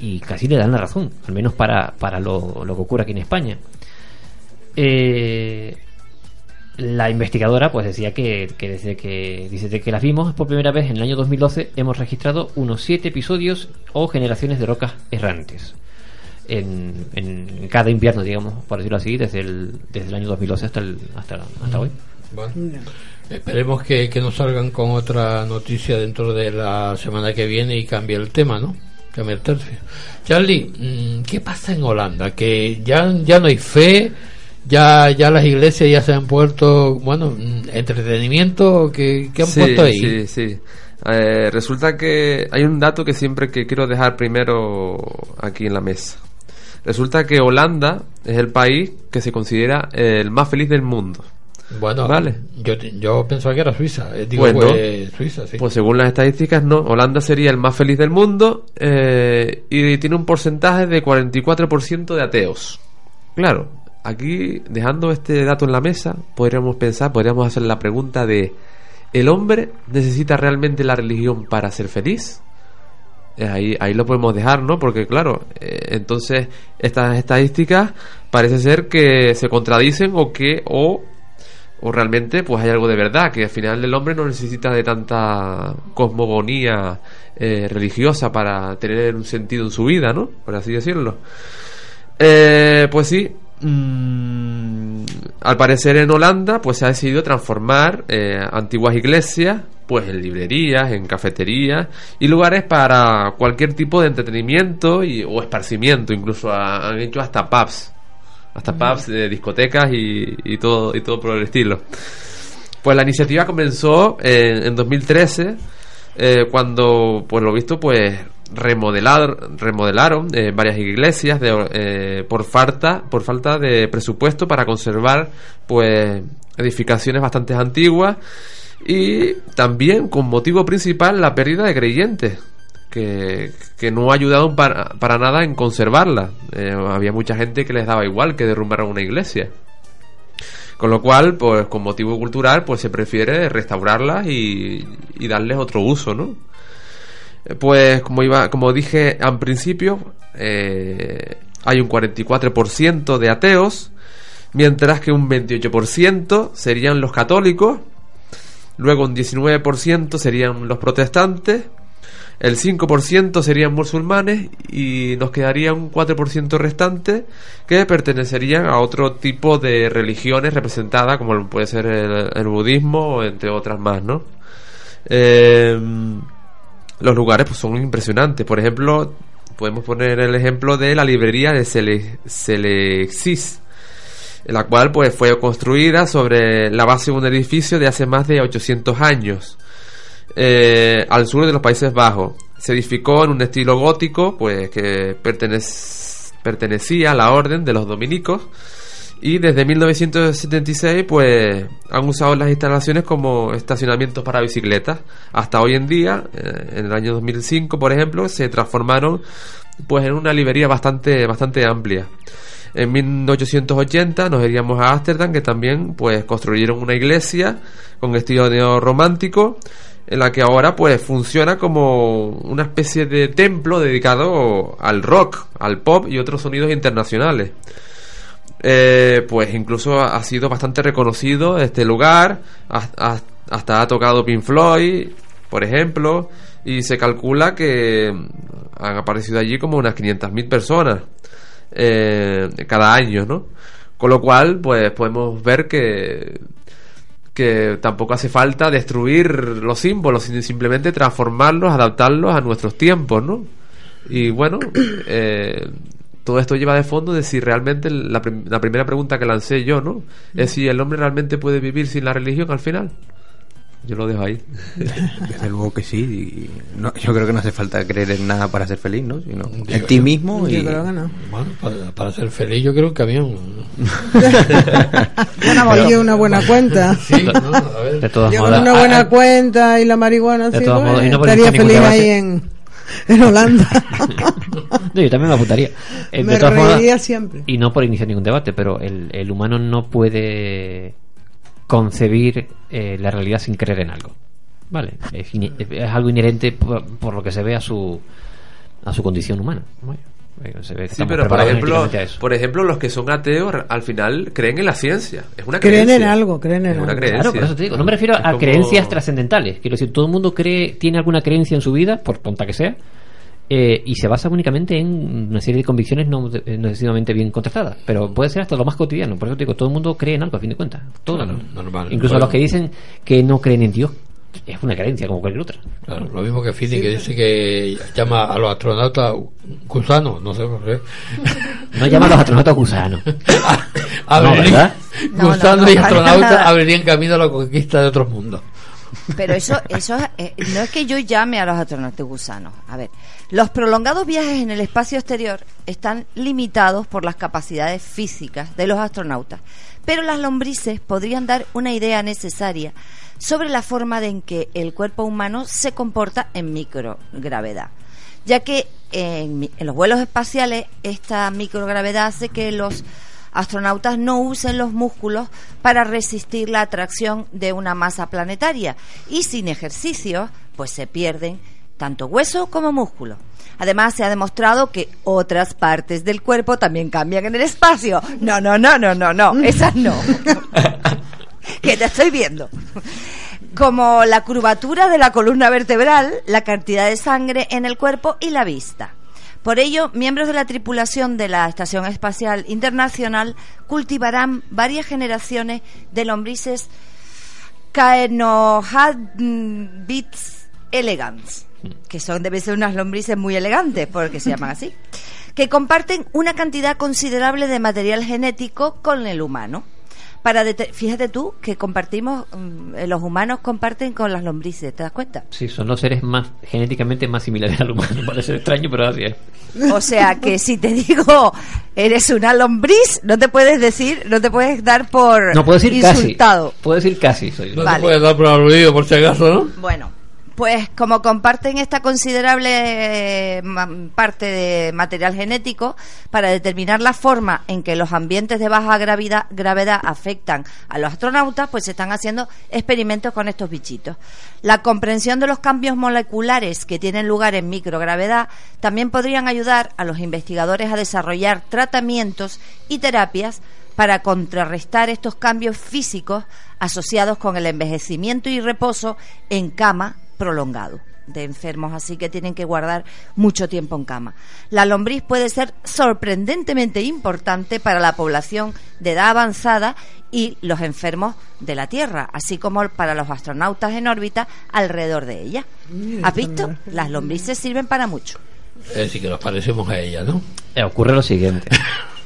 y casi le dan la razón, al menos para, para lo, lo que ocurre aquí en España. Eh, la investigadora pues decía que, que desde que desde que las vimos por primera vez en el año 2012 hemos registrado unos siete episodios o generaciones de rocas errantes en, en cada invierno digamos por decirlo así desde el, desde el año 2012 hasta el, hasta, hasta hoy Bueno, esperemos que, que nos salgan con otra noticia dentro de la semana que viene y cambie el tema, ¿no? Cambie el tercio. Charlie, mm, ¿qué pasa en Holanda? Que ya, ya no hay fe, ya, ya las iglesias ya se han puesto, bueno, entretenimiento, ¿qué, qué han Sí, puesto ahí? Sí, sí. Eh, resulta que hay un dato que siempre que quiero dejar primero aquí en la mesa. Resulta que Holanda es el país que se considera el más feliz del mundo. Bueno, Vale. yo, yo pensaba que era Suiza, eh, digo, Bueno, pues, Suiza, sí. Pues según las estadísticas, no. Holanda sería el más feliz del mundo eh, y tiene un porcentaje de 44% de ateos. Claro, aquí dejando este dato en la mesa, podríamos pensar, podríamos hacer la pregunta de ¿el hombre necesita realmente la religión para ser feliz? Eh, Ahí, ahí lo podemos dejar, ¿no? Porque claro, eh, entonces estas estadísticas parece ser que se contradicen o que o o realmente pues hay algo de verdad que al final el hombre no necesita de tanta cosmogonía eh, religiosa para tener un sentido en su vida no por así decirlo pues sí mm, al parecer en Holanda pues se ha decidido transformar eh, antiguas iglesias pues en librerías en cafeterías y lugares para cualquier tipo de entretenimiento y, o esparcimiento incluso ha- han hecho hasta pubs hasta pubs, eh, discotecas y, y todo y todo por el estilo. Pues la iniciativa comenzó en, en 2013 eh, cuando, por lo visto, pues remodelar, remodelaron eh, varias iglesias de, eh, por falta por falta de presupuesto para conservar pues edificaciones bastante antiguas y también con motivo principal la pérdida de creyentes que, que no ha ayudado para, para nada en conservarla Eh, había mucha gente que les daba igual que derrumbaran una iglesia con lo cual, pues con motivo cultural, pues se prefiere restaurarlas y, y darles otro uso, ¿no? Eh, Pues como iba, como dije al principio, eh, hay un 44% de ateos, mientras que un 28% serían los católicos, luego un 19% serían los protestantes, el 5% serían musulmanes y nos quedaría un 4% restante que pertenecerían a otro tipo de religiones representadas como puede ser el, el budismo entre otras más, ¿no? Eh, los lugares pues son impresionantes. Por ejemplo, podemos poner el ejemplo de la librería de Sele- Selexis, la cual pues fue construida sobre la base de un edificio de hace más de 800 años eh, al sur de los Países Bajos. Se edificó en un estilo gótico, pues que pertenec- pertenecía a la orden de los dominicos y desde 1976 pues han usado las instalaciones como estacionamientos para bicicletas. Hasta hoy en día, eh, en el año 2005 por ejemplo, se transformaron pues en una librería bastante bastante amplia. En 1880 nos iríamos a Ámsterdam que también pues construyeron una iglesia con estilo neorromántico en la que ahora pues funciona como una especie de templo dedicado al rock, al pop y otros sonidos internacionales. Eh, pues incluso ha sido bastante reconocido este lugar, has- has- hasta ha tocado Pink Floyd, por ejemplo, y se calcula que han aparecido allí como unas 500.000 personas eh, cada año, ¿no? Con lo cual, pues podemos ver que que tampoco hace falta destruir los símbolos, sino simplemente transformarlos, adaptarlos a nuestros tiempos, ¿no? Y bueno, eh, todo esto lleva de fondo de si realmente la, prim- la primera pregunta que lancé yo, ¿no? Es si el hombre realmente puede vivir sin la religión al final. Yo lo dejo ahí. Desde luego que sí. y no, yo creo que no hace falta creer en nada para ser feliz, ¿no? Sino en ti mismo y... Bueno, para, para ser feliz yo creo un camión. Oye, una buena cuenta. Sí, no, a ver. De todas Yo con modas, una ah, buena ah, cuenta y la marihuana, De sí, todos pues, modos, y no estaría feliz ahí en, en Holanda. no, yo también me apuntaría. Eh, Me de todas reiría formas, siempre. Y no por iniciar ningún debate, pero el, el humano no puede concebir eh, la realidad sin creer en algo. Vale, es, algo inherente por, por lo que se ve a su a su condición humana. Bueno, se ve que Sí, pero por ejemplo, por ejemplo, los que son ateos al final creen en la ciencia. Es una Creen creencia. en algo, creen en Es una algo. creencia. Claro, por eso te digo, no me refiero Es a como- creencias trascendentales. Quiero decir, todo el mundo cree, tiene alguna creencia en su vida, por tonta que sea, eh, y se basa únicamente en una serie de convicciones no eh, necesariamente bien contrastadas. Pero puede ser hasta lo más cotidiano. Por eso te digo, todo el mundo cree en algo, a fin de cuentas. Todo Claro, normal. Incluso Bueno. los que dicen que no creen en Dios. Es una creencia como cualquier otra. Claro, lo mismo que Fini, que dice que llama a los astronautas gusanos, no sé por qué. No llama a los astronautas gusanos. Gusanos no, y astronautas abrirían camino a la conquista de otros mundos. Pero eso, eso eh, no es que yo llame a los astronautas gusanos. A ver, los prolongados viajes en el espacio exterior están limitados por las capacidades físicas de los astronautas, pero las lombrices podrían dar una idea necesaria sobre la forma de en que el cuerpo humano se comporta en microgravedad, ya que en, en los vuelos espaciales esta microgravedad hace que los astronautas no usen los músculos para resistir la atracción de una masa planetaria y sin ejercicio pues se pierden tanto hueso como músculo. Además se ha demostrado que otras partes del cuerpo también cambian en el espacio. No, no, no, no, no, no, esas no. que te estoy viendo. Como la curvatura de la columna vertebral, la cantidad de sangre en el cuerpo y la vista. Por ello, miembros de la tripulación de la Estación Espacial Internacional cultivarán varias generaciones de lombrices Caenohabits elegans, que son debe ser unas lombrices muy elegantes, porque se llaman así, que comparten una cantidad considerable de material genético con el humano. Para fíjate tú que compartimos, mm, eh, los humanos comparten con las lombrices, ¿te das cuenta? Sí, son los seres más genéticamente más similares al humano. Parece extraño, pero así es. O sea que si te digo eres una lombriz, no te puedes decir, no te puedes dar por No puedo decir insultado. casi. Puedo decir casi. Soy. No Vale. te puedes dar por aludido, por si acaso, ¿no? Bueno, pues como comparten esta considerable eh, parte de material genético, para determinar la forma en que los ambientes de baja gravedad afectan a los astronautas, pues se están haciendo experimentos con estos bichitos. La comprensión de los cambios moleculares que tienen lugar en microgravedad también podrían ayudar a los investigadores a desarrollar tratamientos y terapias para contrarrestar estos cambios físicos asociados con el envejecimiento y reposo en cama prolongado de enfermos así que tienen que guardar mucho tiempo en cama. La lombriz puede ser sorprendentemente importante para la población de edad avanzada y los enfermos de la Tierra, así como para los astronautas en órbita alrededor de ella. ¿Has visto? Las lombrices sirven para mucho. Es decir, que nos parecemos a ella, ¿no? Eh, ocurre lo siguiente.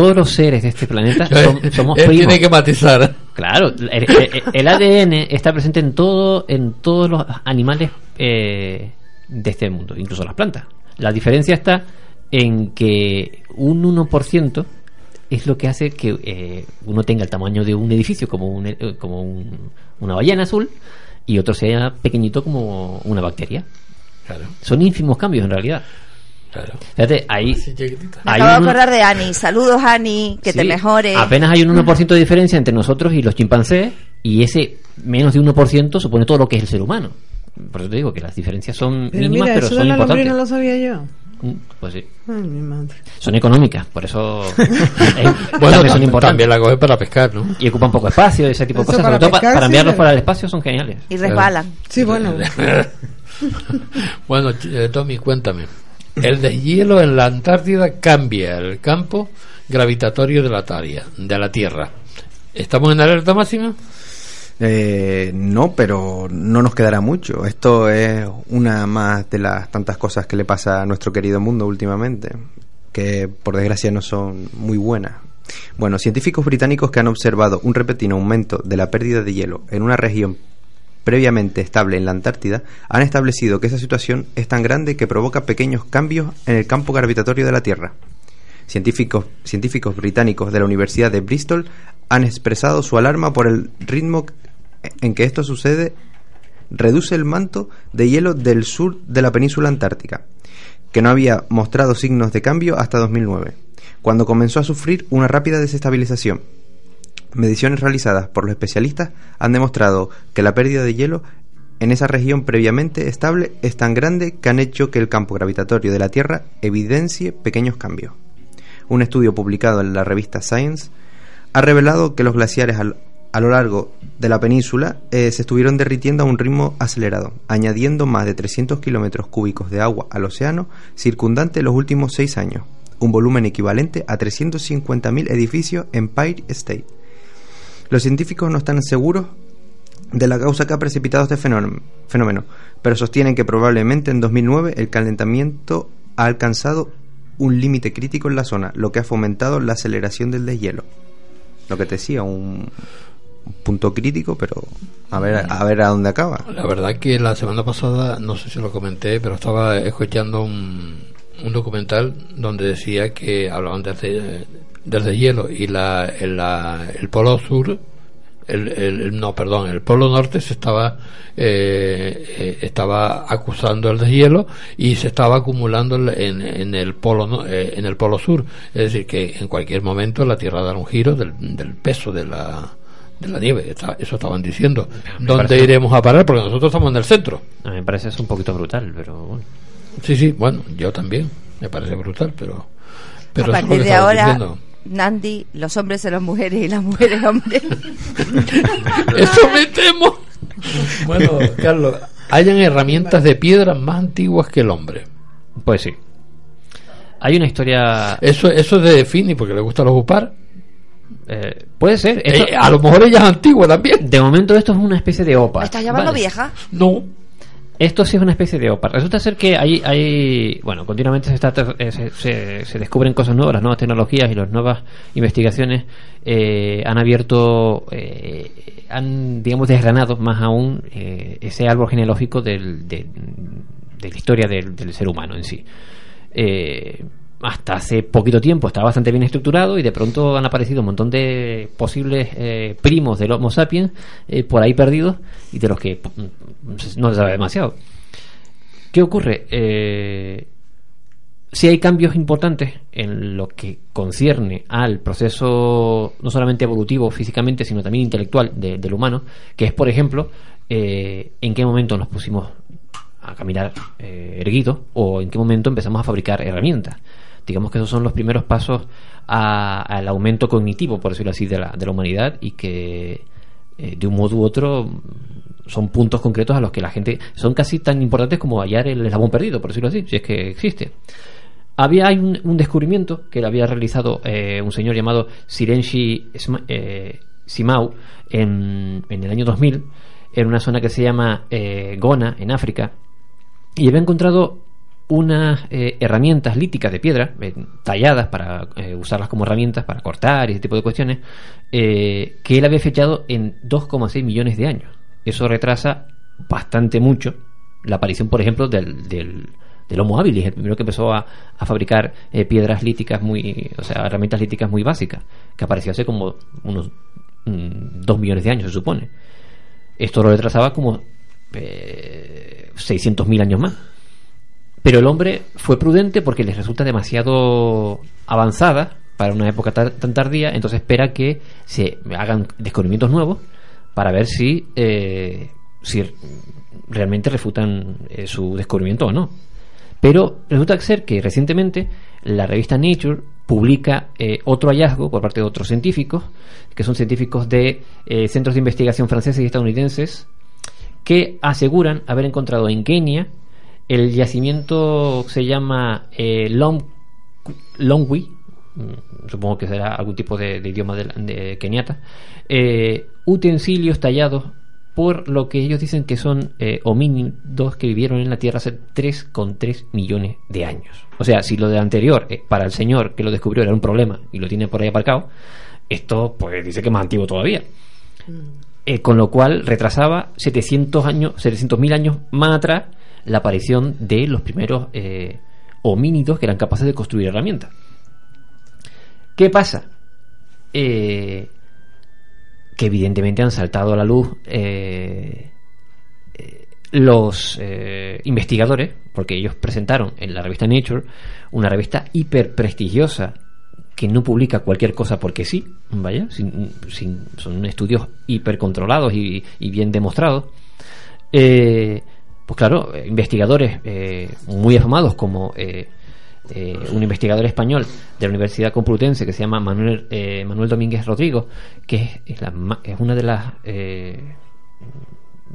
Todos los seres de este planeta son- somos Él primos. tiene que matizar. Claro, el, el- el ADN está presente en todo, en todos los animales eh, de este mundo, incluso las plantas. La diferencia está en que un 1% es lo que hace que eh, uno tenga el tamaño de un edificio como, un, eh, como un- una ballena azul y otro sea pequeñito como una bacteria. Claro, Son ínfimos cambios en realidad. Claro. Fíjate, ahí Me hay acabo de acordar de Ani. Saludos, Ani. Que te Sí, mejore. Apenas hay un 1% de diferencia entre nosotros y los chimpancés, y ese menos de 1% supone todo lo que es el ser humano. Por eso te digo que las diferencias son Pero mínimas, mira, pero eso de son la importantes. no lo sabía yo. Mm, Pues sí. Ay, mi madre. Son económicas, por eso eh, Bueno, también son importantes. también la coge para pescar, ¿no? Y ocupan poco espacio, ese tipo de cosas. para Sobre todo pescar, para sí, enviarlos pero- para el espacio son geniales. Y resbalan. Sí, bueno. bueno, eh, Tommy, cuéntame. El deshielo en la Antártida cambia el campo gravitatorio de la, de la Tierra. ¿Estamos en alerta máxima? Eh, no, pero no nos quedará mucho. Esto es una más de las tantas cosas que le pasa a nuestro querido mundo últimamente, que por desgracia no son muy buenas. Bueno, científicos británicos que han observado un repentino aumento de la pérdida de hielo en una región previamente estable en la Antártida han establecido que esa situación es tan grande que provoca pequeños cambios en el campo gravitatorio de la Tierra. Científicos, británicos de la Universidad de Bristol han expresado su alarma por el ritmo en que esto sucede. Reduce el manto de hielo del sur de la península antártica, que no había mostrado signos de cambio hasta 2009, cuando comenzó a sufrir una rápida desestabilización. Mediciones realizadas por los especialistas han demostrado que la pérdida de hielo en esa región previamente estable es tan grande que han hecho que el campo gravitatorio de la Tierra evidencie pequeños cambios. Un estudio publicado en la revista Science ha revelado que los glaciares a lo largo de la península eh, se estuvieron derritiendo a un ritmo acelerado, añadiendo más de 300 kilómetros cúbicos de agua al océano circundante los últimos seis años, un volumen equivalente a 350.000 edificios en Empire State. Los científicos no están seguros de la causa que ha precipitado este fenómeno, pero sostienen que probablemente en 2009 el calentamiento ha alcanzado un límite crítico en la zona, lo que ha fomentado la aceleración del deshielo. Lo que te decía, un, un punto crítico, pero a ver a ver a dónde acaba. La verdad que la semana pasada, no sé si lo comenté, pero estaba escuchando un, un documental donde decía que hablaban de- del deshielo y la, el, la- el polo sur, el, el- no, perdón, el polo norte se estaba eh, eh, estaba acusando el deshielo y se estaba acumulando en, en el polo no- eh, en el polo sur, es decir que en cualquier momento la Tierra dará un giro del, del peso de la de la nieve, Está- eso estaban diciendo. ¿Dónde parece- iremos a parar? Porque nosotros estamos en el centro. A mí me parece eso un poquito brutal, pero bueno. Sí, sí, bueno, yo también. Me parece brutal, pero. pero a eso es lo partir que de ahora, diciendo. Nandi, los hombres son las mujeres y las mujeres hombres. ¡Eso me temo! Bueno, Carlos, hayan herramientas de piedra más antiguas que el hombre. Pues sí. Hay una historia. Eso, eso es de Fini, porque le gusta los upar. eh, puede ser. esto- Eh, a lo mejor ella es antigua también. De momento, esto es una especie de OPA. ¿Me estás llamando ¿vale? vieja? No. Esto sí es una especie de OPA. Resulta ser que hay, hay bueno, continuamente se, está, eh, se, se- se descubren cosas nuevas, las nuevas tecnologías y las nuevas investigaciones eh, han abierto, eh, han, digamos, desgranado más aún eh, ese árbol genealógico del, de, de la historia del, del ser humano en sí. Eh, hasta hace poquito tiempo estaba bastante bien estructurado y de pronto han aparecido un montón de posibles eh, primos del Homo sapiens eh, por ahí perdidos y de los que mm, no se sabe demasiado. ¿Qué ocurre? Eh, si hay cambios importantes en lo que concierne al proceso no solamente evolutivo físicamente, sino también intelectual de- del humano, que es, por ejemplo, eh, en qué momento nos pusimos a caminar erguidos o en qué momento empezamos a fabricar herramientas. Digamos que esos son los primeros pasos a- al aumento cognitivo, por decirlo así, de la, de la humanidad y que eh, de un modo u otro son puntos concretos a los que la gente son casi tan importantes como hallar el eslabón perdido, por decirlo así, si es que existe. Había un, un descubrimiento que lo había realizado eh, un señor llamado Sirenshi Sma- eh, Simau en, en el año 2000 en una zona que se llama eh, Gona, en África, y había encontrado unas eh, herramientas líticas de piedra, eh, talladas para eh, usarlas como herramientas para cortar y ese tipo de cuestiones, eh, que él había fechado en 2,6 millones de años. Eso retrasa bastante mucho la aparición, por ejemplo, del, del, Homo habilis, el primero que empezó a, a fabricar piedras líticas muy, o sea, herramientas líticas muy básicas, que apareció hace como unos 2 millones de años, se supone. Esto lo retrasaba como eh, 600.000 años más. Pero el hombre fue prudente porque les resulta demasiado avanzada para una época tan tardía, entonces espera que se hagan descubrimientos nuevos para ver si, eh, si realmente refutan eh, su descubrimiento o no. Pero resulta ser que recientemente la revista Nature publica eh, otro hallazgo por parte de otros científicos, que son científicos de eh, centros de investigación franceses y estadounidenses, que aseguran haber encontrado en Kenia el yacimiento se llama eh, Long, Longwi, mm, supongo que será algún tipo de, de idioma de, de keniata, eh, utensilios tallados por lo que ellos dicen que son eh, homínidos que vivieron en la Tierra hace 3,3 millones de años. O sea, si lo de anterior, eh, para el señor que lo descubrió, era un problema y lo tiene por ahí aparcado, esto pues dice que es más antiguo todavía. Eh, con lo cual retrasaba 700 años, 700.000 años más atrás la aparición de los primeros eh, homínidos que eran capaces de construir herramientas. ¿Qué pasa? Eh, que evidentemente han saltado a la luz eh, los investigadores, porque ellos presentaron en la revista Nature una revista hiper prestigiosa que no publica cualquier cosa porque sí, vaya, sin- sin- son estudios hiper controlados y, y bien demostrados. Eh, pues claro, investigadores eh, muy afamados como eh, eh, un investigador español de la Universidad Complutense que se llama Manuel, Manuel Domínguez Rodrigo, que es, es una de las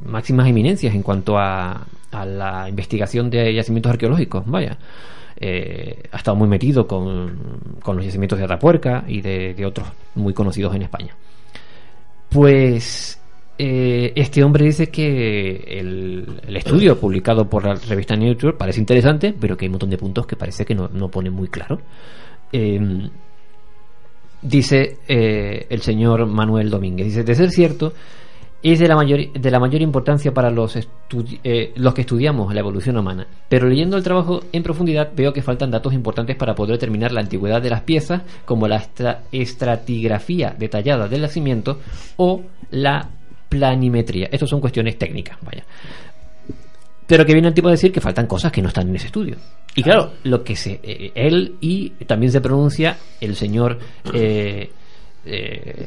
máximas eminencias en cuanto a, a la investigación de yacimientos arqueológicos, vaya. Ha estado muy metido con, con los yacimientos de Atapuerca y de otros muy conocidos en España. Pues eh, este hombre dice que el, estudio publicado por la revista Nature parece interesante, pero que hay un montón de puntos que parece que no, no pone muy claro. Eh, dice eh, el señor Manuel Domínguez, dice, de ser cierto, es de la mayor, de la mayor importancia para los, eh, los que estudiamos la evolución humana. Pero leyendo el trabajo en profundidad veo que faltan datos importantes para poder determinar la antigüedad de las piezas, como la estra- estratigrafía detallada del nacimiento o la planimetría. Estas son cuestiones técnicas, vaya. Pero que viene el tipo a decir que faltan cosas que no están en ese estudio. Y claro, lo que se, eh, él y también se pronuncia el señor eh, eh,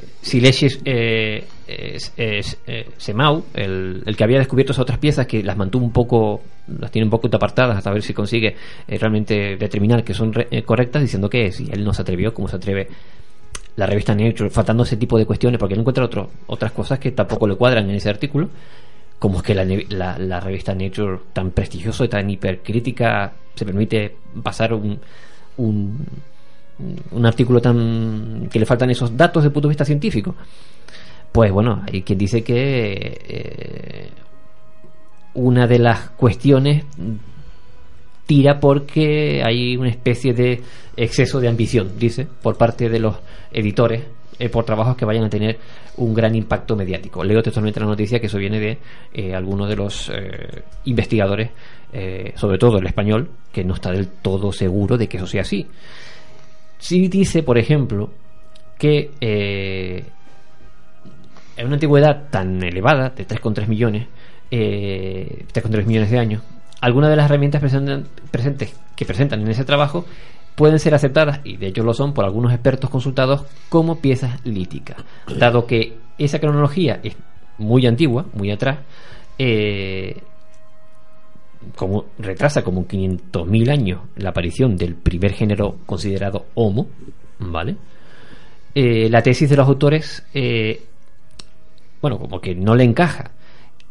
eh, eh, Semau, el, el que había descubierto esas otras piezas que las mantuvo un poco, las tiene un poco apartadas hasta ver si consigue eh, realmente determinar que son re- eh, correctas, diciendo que si él no se atrevió, como se atreve la revista Nature, faltando ese tipo de cuestiones, porque él encuentra otro, otras cosas que tampoco le cuadran en ese artículo, como es que la, la, la revista Nature, tan prestigioso y tan hipercrítica, se permite pasar un, un, un artículo tan que le faltan esos datos desde el punto de vista científico. Pues bueno, hay quien dice que eh, una de las cuestiones tira porque hay una especie de exceso de ambición, dice, por parte de los editores eh, por trabajos que vayan a tener un gran impacto mediático. Leo textualmente la noticia que eso viene de eh, algunos de los eh, investigadores, eh, sobre todo el español, que no está del todo seguro de que eso sea así. Sí dice, por ejemplo, que eh, en una antigüedad tan elevada, de 3,3 millones, eh, 3,3 millones de años, algunas de las herramientas presentes que presentan en ese trabajo pueden ser aceptadas, y de hecho lo son por algunos expertos consultados, como piezas líticas. Dado que esa cronología es muy antigua, muy atrás, eh, como retrasa como 500.000 años la aparición del primer género considerado Homo, ¿vale? Eh, la tesis de los autores, eh, bueno, como que no le encaja.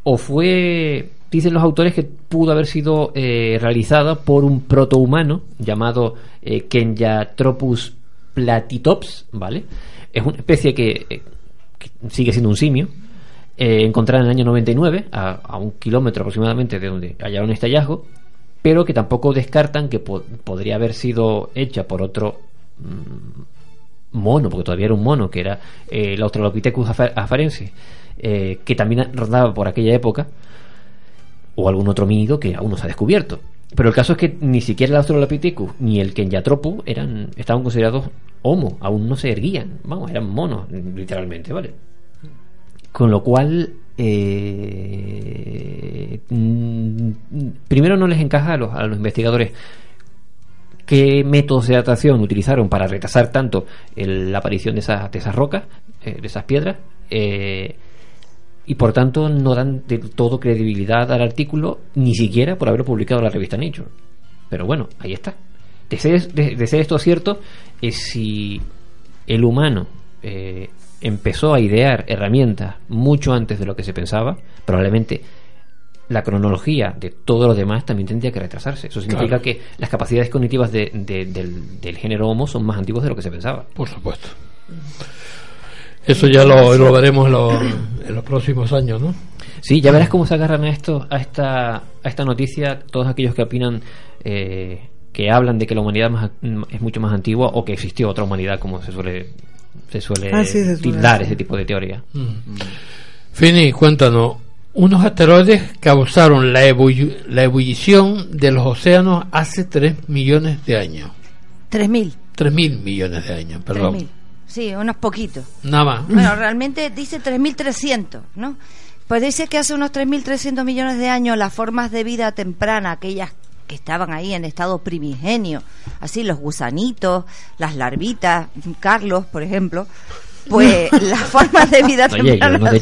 O fue, dicen los autores, que pudo haber sido eh, realizada por un protohumano llamado eh, Kenyatropus platitops, ¿vale? Es una especie que, eh, sigue siendo un simio, encontrada en el año 99, a, a un kilómetro aproximadamente de donde hallaron este hallazgo, pero que tampoco descartan que po- podría haber sido hecha por otro mm, mono, porque todavía era un mono, que era eh, el Australopithecus afa- afarensis, que también rondaba por aquella época, o algún otro mínido que aún no se ha descubierto. Pero el caso es que ni siquiera el Australopithecus ni el Kenyatropus eran, estaban considerados homo, aún no se erguían, vamos, eran monos, literalmente, ¿vale? Con lo cual, eh, primero no les encaja a los, a los investigadores qué métodos de datación utilizaron para retrasar tanto la aparición de esas, de esas rocas, eh, de esas piedras, eh, y por tanto no dan del todo credibilidad al artículo, ni siquiera por haberlo publicado en la revista Nature. Pero bueno, ahí está. De ser, de- de ser esto cierto, es si el humano eh, empezó a idear herramientas mucho antes de lo que se pensaba, probablemente la cronología de todo lo demás también tendría que retrasarse. Eso significa Claro. que las capacidades cognitivas de- de- del, del género Homo son más antiguas de lo que se pensaba. Por supuesto. Eso ya lo, lo veremos en, los- en los próximos años, ¿no? Sí, ya verás cómo se agarran a esto, a esta, a esta noticia todos aquellos que opinan, eh, que hablan de que la humanidad más- es mucho más antigua o que existió otra humanidad, como se suele, se suele Ah, sí, se suele tildar ese tipo de teoría. Mm. Fini, cuéntanos. Unos asteroides causaron la, ebulli- la ebullición de los océanos hace 3 millones de años. 3.000. 3 mil millones de años, perdón. 3.000. Sí, unos poquitos. Nada más. Bueno, realmente dice 3.300, ¿no? Pues dice que hace unos 3.300 millones de años las formas de vida temprana, aquellas que estaban ahí en estado primigenio, así los gusanitos, las larvitas, Carlos, por ejemplo, pues las formas de vida no de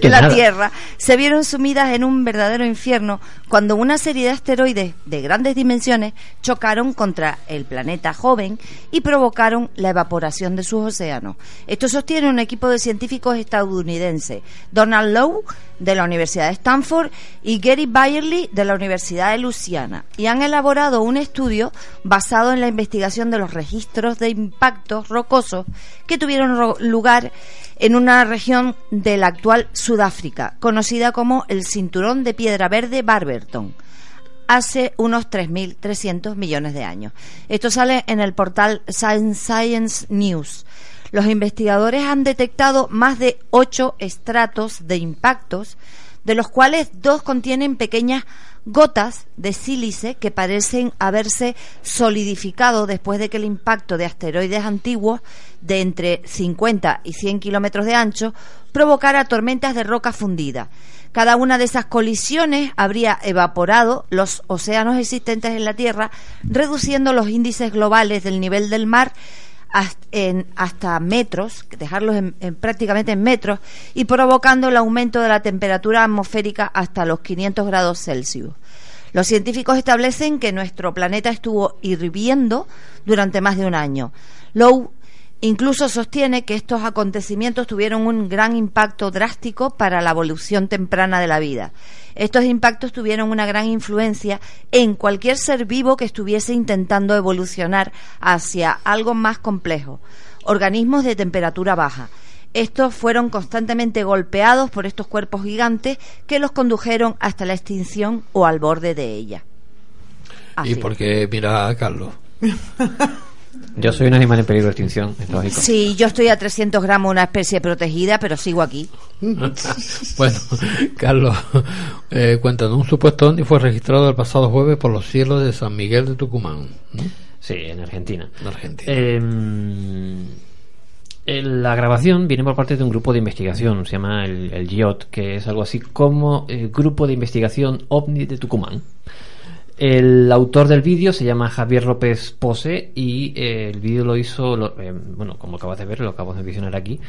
la nada. Tierra se vieron sumidas en un verdadero infierno cuando una serie de asteroides de grandes dimensiones chocaron contra el planeta joven y provocaron la evaporación de sus océanos. Esto sostiene un equipo de científicos estadounidenses, Donald Lowe de la Universidad de Stanford y Gary Byerly de la Universidad de Luisiana y han elaborado un estudio basado en la investigación de los registros de impactos rocosos que tuvieron ro- lugar en una región de la actual Sudáfrica, conocida como el Cinturón de Piedra Verde Barberton, hace unos 3.300 millones de años. Esto sale en el portal Science News. Los investigadores han detectado más de ocho estratos de impactos, de los cuales dos contienen pequeñas gotas de sílice que parecen haberse solidificado después de que el impacto de asteroides antiguos de entre 50 y 100 kilómetros de ancho provocara tormentas de roca fundida. Cada una de esas colisiones habría evaporado los océanos existentes en la Tierra, reduciendo los índices globales del nivel del mar hasta, metros, dejarlos en- en prácticamente en metros, y provocando el aumento de la temperatura atmosférica hasta los 500 grados Celsius. Los científicos establecen que nuestro planeta estuvo hirviendo durante más de un año. Incluso sostiene que estos acontecimientos tuvieron un gran impacto drástico para la evolución temprana de la vida. Estos impactos tuvieron una gran influencia en cualquier ser vivo que estuviese intentando evolucionar hacia algo más complejo, organismos de temperatura baja. Estos fueron constantemente golpeados por estos cuerpos gigantes que los condujeron hasta la extinción o al borde de ella. ¿Y Así. por qué mira a Carlos? Yo soy un animal en peligro de extinción, es lógico. Sí, yo estoy a 300 gramos, una especie protegida, pero sigo aquí. bueno, Carlos, eh, cuéntanos, un supuesto ovni fue registrado el pasado jueves por los cielos de San Miguel de Tucumán. ¿no? Sí, en Argentina. En Argentina. Eh, la grabación viene por parte de un grupo de investigación, se llama el, el GIOT, que es algo así como el Grupo de Investigación OVNI de Tucumán. El autor del vídeo se llama Javier López Pose y eh, el vídeo lo hizo, eh, bueno, como acabas de ver, lo acabamos de visionar aquí,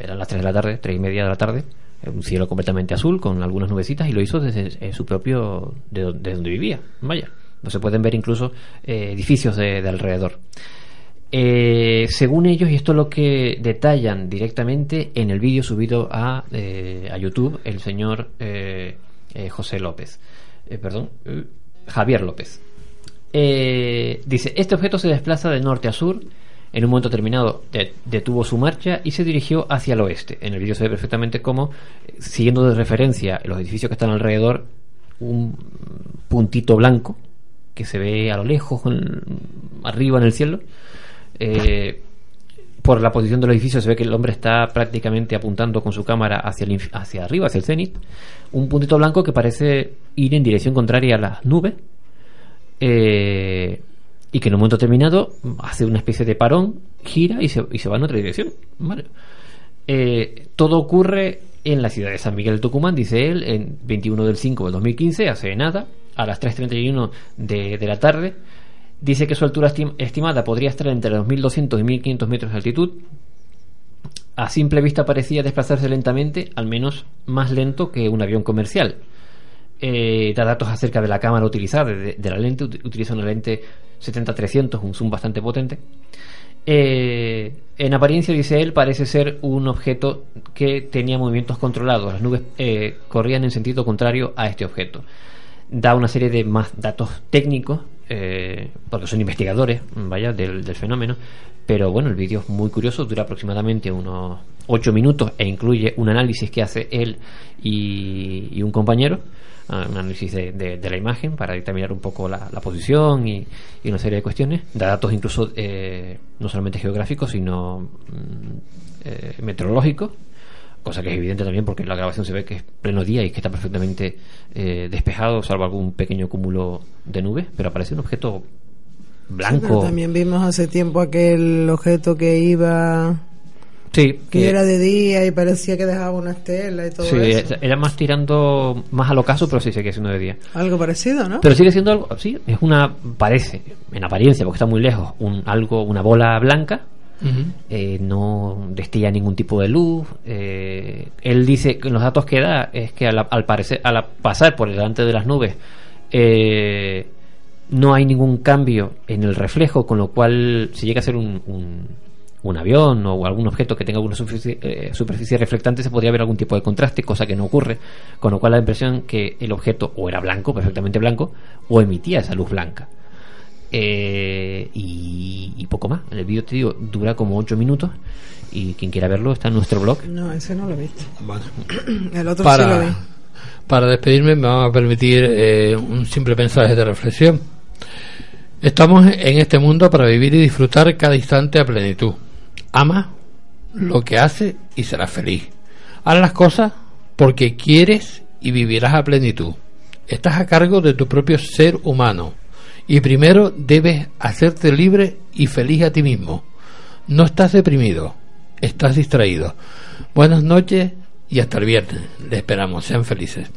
eran las 3 de la tarde, 3 y media de la tarde, eh, un cielo completamente azul con algunas nubecitas y lo hizo desde su propio, de, do- de donde vivía, vaya. No se pueden ver incluso edificios de, de alrededor. Según ellos, y esto es lo que detallan directamente en el vídeo subido a, eh, a YouTube, el señor José López, perdón, Javier López. Eh, dice, este objeto se desplaza de norte a sur, en un momento determinado de- detuvo su marcha y se dirigió hacia el oeste. En el vídeo se ve perfectamente cómo, eh, siguiendo de referencia los edificios que están alrededor, un puntito blanco que se ve a lo lejos, arriba en el cielo, eh, por la posición del edificio se ve que el hombre está prácticamente apuntando con su cámara hacia, el hacia arriba, hacia el cenit. Un puntito blanco que parece ir en dirección contraria a las nubes. eh, y que en un momento determinado hace una especie de parón, gira y se, y se va en otra dirección. Eh, todo ocurre en la ciudad de San Miguel de Tucumán, dice él, en 21 del 5 del 2015, hace nada, a las 3.31 de, de la tarde. Dice que su altura estim- estimada podría estar entre los 1.200 y 1.500 metros de altitud. A simple vista parecía desplazarse lentamente, al menos más lento que un avión comercial. Eh, da datos acerca de la cámara utilizada, de, la lente, ut- utiliza una lente 70-300, un zoom bastante potente. Eh, en apariencia, dice él, parece ser un objeto que tenía movimientos controlados. Las nubes eh, corrían en sentido contrario a este objeto. Da una serie de más datos técnicos, eh, porque son investigadores, vaya, del, del fenómeno. Pero bueno, el vídeo es muy curioso, dura aproximadamente unos 8 minutos e incluye un análisis que hace él y, un compañero ah, un análisis de, de- la imagen para determinar un poco la, posición y, y una serie de cuestiones. Da datos incluso eh, no solamente geográficos, sino mm, eh, meteorológicos, cosa que es evidente también porque la grabación se ve que es pleno día y que está perfectamente eh, despejado, salvo algún pequeño cúmulo de nubes, pero aparece un objeto Sí, blanco. pero también vimos hace tiempo aquel objeto que iba Sí, que era de día y parecía que dejaba una estela y todo sí, eso. era más tirando más al ocaso, pero sí sigue siendo de día. Algo parecido, ¿no? Pero sigue siendo algo, sí, es una, parece, en apariencia, porque está muy lejos, un algo, una bola blanca, eh, no destilla ningún tipo de luz. eh, él dice que los datos que da es que al, parecer, al pasar por delante de las nubes, eh, no hay ningún cambio en el reflejo, con lo cual si llega a ser un, un, avión o algún objeto que tenga alguna superficie, superficie reflectante se podría ver algún tipo de contraste, cosa que no ocurre, con lo cual la impresión que el objeto o era blanco, perfectamente blanco, o emitía esa luz blanca. Eh, y, y poco más. El vídeo, te digo, dura como 8 minutos y quien quiera verlo está en nuestro blog. No, ese no lo he visto. Bueno. El otro para, sí lo vi. para despedirme me van a permitir eh, un simple mensaje de reflexión. Estamos en este mundo para vivir y disfrutar cada instante a plenitud. Ama lo que hace y serás feliz. Haz las cosas porque quieres y vivirás a plenitud. Estás a cargo de tu propio ser humano y primero debes hacerte libre y feliz a ti mismo. No estás deprimido, estás distraído. Buenas noches y hasta el viernes. Le esperamos. Sean felices.